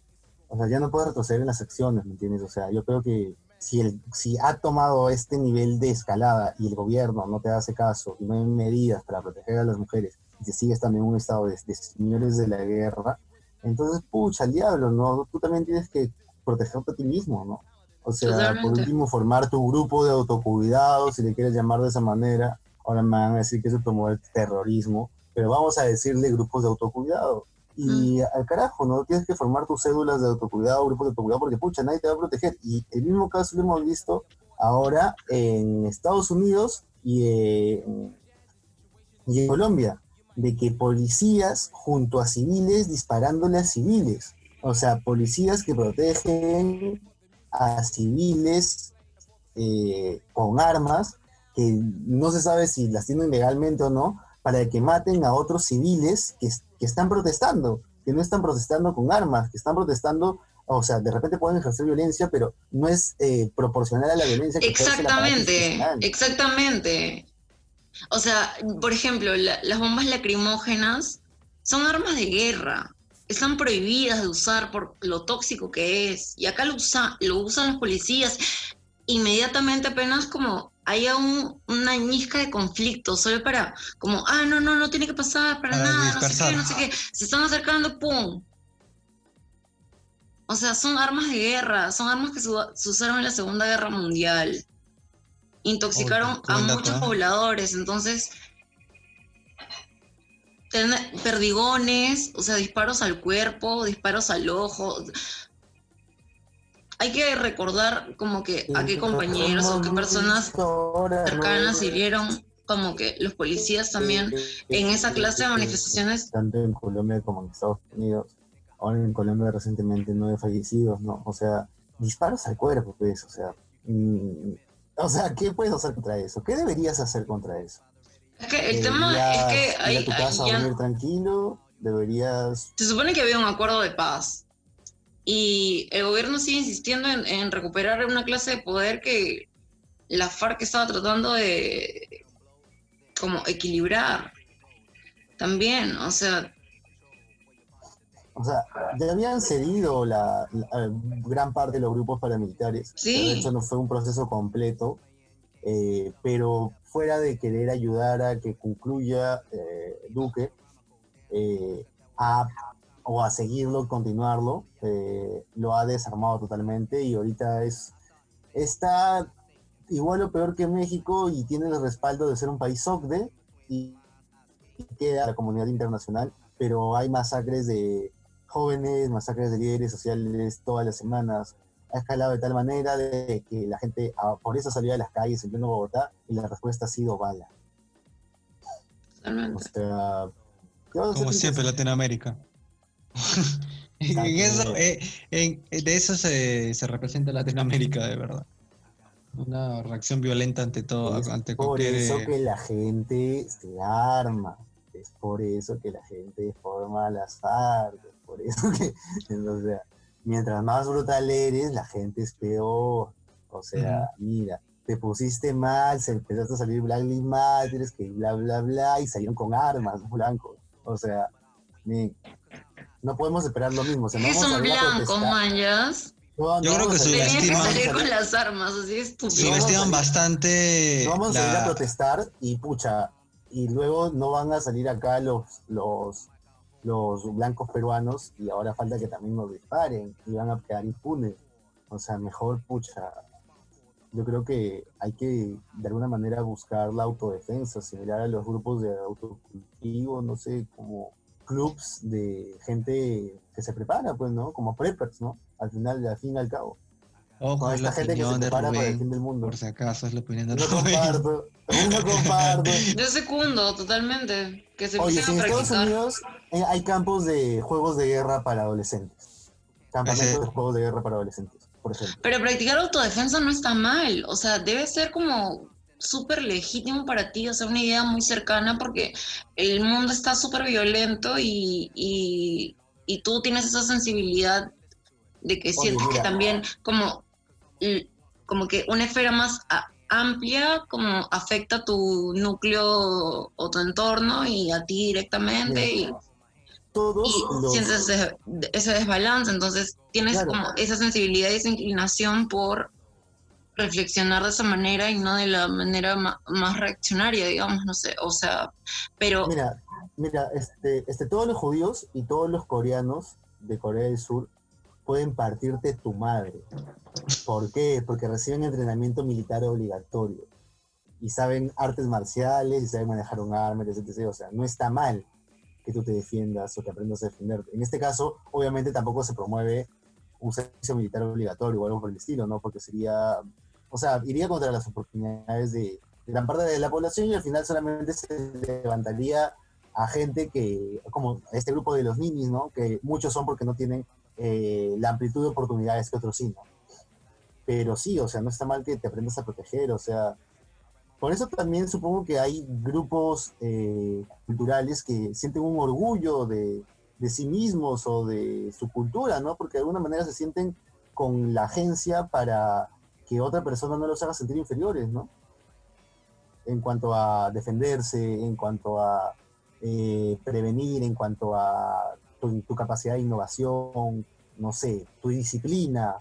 o sea, ya no puede retroceder en las acciones, ¿me entiendes? O sea, yo creo que si, el, si ha tomado este nivel de escalada y el gobierno no te hace caso y no hay medidas para proteger a las mujeres y si sigues también un estado de, señores de la guerra, entonces, pucha, al diablo, ¿no? Tú también tienes que protegerte a ti mismo, ¿no? O sea, por último, formar tu grupo de autocuidado, si le quieres llamar de esa manera. Ahora me van a decir que eso es promover terrorismo, pero vamos a decirle grupos de autocuidado. Y al carajo, ¿no? Tienes que formar tus cédulas de autocuidado, grupos de autocuidado, porque pucha, nadie te va a proteger. Y el mismo caso lo hemos visto ahora en Estados Unidos y en, y en Colombia, de que policías junto a civiles disparándole a civiles. O sea, policías que protegen a civiles eh, con armas, que no se sabe si las tienen legalmente o no, para que maten a otros civiles que, que están protestando, que no están protestando con armas, que están protestando o sea, de repente pueden ejercer violencia, pero no es eh, proporcional a la violencia que
Exactamente, exactamente. O sea, por ejemplo, las bombas lacrimógenas son armas de guerra. Están prohibidas de usar por lo tóxico que es. Y acá lo, usa, lo usan los policías inmediatamente apenas como haya un, una ñisca de conflicto, solo para, como, ah, no, no, no tiene que pasar para, nada, no sé qué, no sé qué, se están acercando, ¡pum! O sea, son armas de guerra, son armas que se, usaron en la Segunda Guerra Mundial. Intoxicaron a muchos ¿eh? pobladores, entonces perdigones, o sea, disparos al cuerpo, disparos al ojo, hay que recordar como que a qué compañeros o qué personas cercanas hirieron como que los policías también en esa clase de manifestaciones.
Tanto en Colombia como en Estados Unidos. Ahora en Colombia recientemente nueve fallecidos, ¿no? O sea, disparos al cuerpo, pues, o sea. Mm, o sea, ¿qué puedes hacer contra eso? ¿Qué deberías hacer contra eso?
Es que el tema es que
hay, a tu casa a dormir tranquilo, deberías...
Se supone que había un acuerdo de paz y el gobierno sigue insistiendo en, recuperar una clase de poder que la FARC estaba tratando de como equilibrar también, o sea...
O sea, ya habían cedido la, gran parte de los grupos paramilitares.
Sí.
De hecho, no fue un proceso completo, eh, pero fuera de querer ayudar a que concluya eh, Duque, eh, a, o a seguirlo, continuarlo, eh, lo ha desarmado totalmente y ahorita es está igual o peor que México y tiene el respaldo de ser un país OCDE y, y queda la comunidad internacional, pero hay masacres de jóvenes, masacres de líderes sociales todas las semanas, ha escalado de tal manera de que la gente ah, por eso salió a las calles en pleno Bogotá y la respuesta ha sido bala.
O
sea,
como siempre Latinoamérica. en eso, eh, de eso se, se, representa Latinoamérica de verdad. Una reacción violenta ante todo,
es
ante
por eso
eh,
que la gente se arma, es por eso que la gente forma las FARC, es por eso que, o sea, mientras más brutal eres, la gente es peor. O sea, mira, te pusiste mal, se empezaste a salir Black Lives Matter, que bla, bla, bla, y salieron con armas blancos. O sea, no podemos esperar lo mismo. O sea, no
¿Qué son blancos, mayas?
No,
Yo creo que
subestiman. salir con las armas, así es
Subestiman bastante.
No vamos a salir a protestar y pucha, y luego no van a salir acá los, los los blancos peruanos y ahora falta que también nos disparen y van a quedar impunes. O sea, mejor, pucha, yo creo que hay que de alguna manera buscar la autodefensa, similar a los grupos de autocultivo, no sé, como clubs de gente que se prepara, pues, ¿no? Como preppers, ¿no? Al final, al fin y al cabo.
Ojo, esta gente que se prepara para el fin del mundo. Por si acaso es la opinión de no comparto,
no comparto.
Yo secundo totalmente. Que se
Oye, si en Estados Unidos eh, hay campos de juegos de guerra para adolescentes. Campamentos de juegos de guerra para adolescentes, por ejemplo.
Pero practicar autodefensa no está mal. O sea, debe ser como súper legítimo para ti, o sea, una idea muy cercana porque el mundo está súper violento y, y, tú tienes esa sensibilidad de que sientes que también como como que una esfera más amplia como afecta tu núcleo o tu entorno y a ti directamente y,
todos
sientes ese, desbalance, entonces tienes como esa sensibilidad y esa inclinación por reflexionar de esa manera y no de la manera más, reaccionaria, digamos, no sé, o sea, pero...
Mira, mira, este, este, todos los judíos y todos los coreanos de Corea del Sur pueden partirte tu madre. ¿Por qué? Porque reciben entrenamiento militar obligatorio y saben artes marciales y saben manejar un arma, etc. O sea, no está mal que tú te defiendas o que aprendas a defenderte. En este caso, obviamente tampoco se promueve un servicio militar obligatorio o algo por el estilo, ¿no? Porque sería, o sea, iría contra las oportunidades de, gran parte de la población y al final solamente se levantaría a gente que, como este grupo de los ninis, ¿no? Que muchos son porque no tienen eh, la amplitud de oportunidades que otros sí, ¿no? Pero sí, o sea, no está mal que te aprendas a proteger, o sea, por eso también supongo que hay grupos eh, culturales que sienten un orgullo de, de, sí mismos o de su cultura, ¿no? Porque de alguna manera se sienten con la agencia para que otra persona no los haga sentir inferiores, ¿no? En cuanto a defenderse, en cuanto a eh, prevenir, en cuanto a tu, capacidad de innovación, no sé, tu disciplina,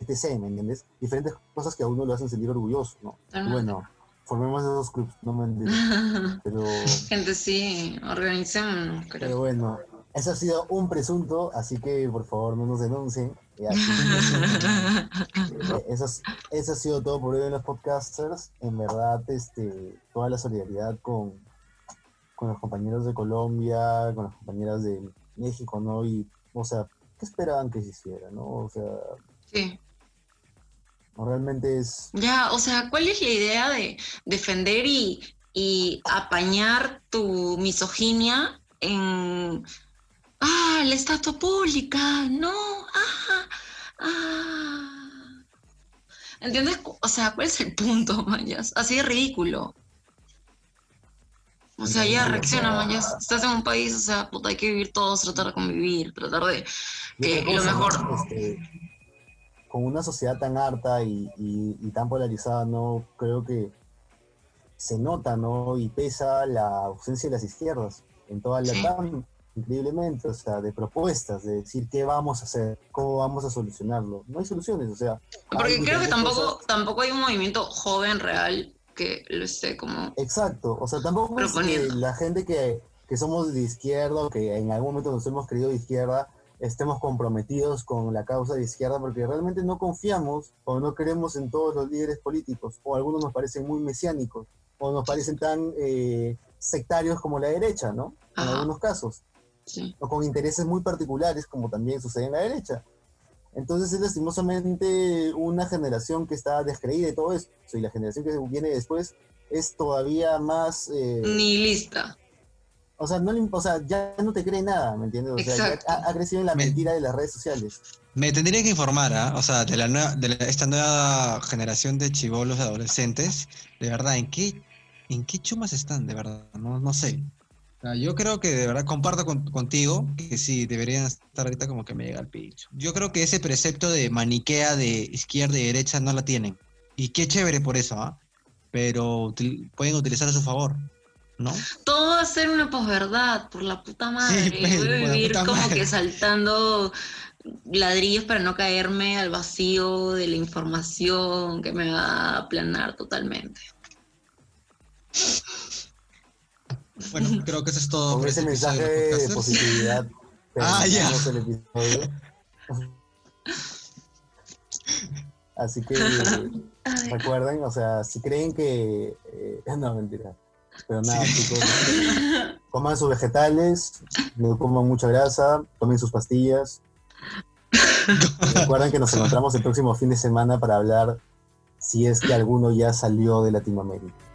etc., ¿me entiendes? Diferentes cosas que a uno lo hacen sentir orgulloso, ¿no? bueno, formemos esos clubs, no me entiendes. Pero...
Gente, sí, organicémonos.
Pero bueno, eso ha sido un presunto, así que por favor no nos denuncien. Eh, eso, eso, ha sido todo por hoy en los podcasters. En verdad, este, toda la solidaridad con, con los compañeros de Colombia, con las compañeras de México, ¿no? Y, o sea, ¿qué esperaban que se hiciera, no? O sea...
Sí.
Realmente es...
Ya, o sea, ¿cuál es la idea de defender y y apañar tu misoginia en, ah, la estatua pública, no, ah. ¿Entiendes? O sea, ¿cuál es el punto, Mayas? Así de ridículo. O sea, ya reacciona, Mayas. Estás en un país, o sea, puta, hay que vivir todos, tratar de convivir, tratar de que lo mejor...
Este, con una sociedad tan harta y, y tan polarizada, no creo que se nota, ¿no? Y pesa la ausencia de las izquierdas en toda la increíblemente, o sea, de propuestas, de decir qué vamos a hacer, cómo vamos a solucionarlo. No hay soluciones, o sea.
Porque creo que tampoco, tampoco hay un movimiento joven real que lo esté como.
Exacto, o sea, tampoco es que la gente que, que somos de izquierda, que en algún momento nos hemos creído de izquierda, estemos comprometidos con la causa de izquierda porque realmente no confiamos o no creemos en todos los líderes políticos o algunos nos parecen muy mesiánicos o nos parecen tan eh, sectarios como la derecha, ¿no? En algunos casos. O con intereses muy particulares, como también sucede en la derecha. Entonces es lastimosamente una generación que está descreída de todo eso. Y la generación que viene después es todavía más... Eh,
Nihilista.
O sea, no, o sea, ya no te cree nada, ¿me entiendes? O sea, ha, crecido en la mentira de las redes sociales.
Me tendría que informar, ¿ah? O sea, de, la nueva, de esta nueva generación de chivolos adolescentes, de verdad, ¿en qué ¿en qué chumas están? De verdad, no, no sé. Yo creo que de verdad comparto contigo que sí, deberían estar ahorita como que me llega al pincho. Yo creo que ese precepto de maniquea de izquierda y derecha no la tienen. Y qué chévere por eso, ¿ah? Pero pueden utilizar a su favor, ¿no?
Todo va a ser una posverdad, por la puta madre. Voy a vivir como que saltando ladrillos para no caerme al vacío de la información que me va a aplanar totalmente.
Bueno, creo que eso es todo.
Con ese mensaje de, positividad.
Ah, ya.
Así que recuerden, o sea, si creen que... Eh, no, mentira. Pero nada, chicos, coman sus vegetales, no coman mucha grasa, tomen sus pastillas. Recuerden que nos encontramos el próximo fin de semana para hablar si es que alguno ya salió de Latinoamérica.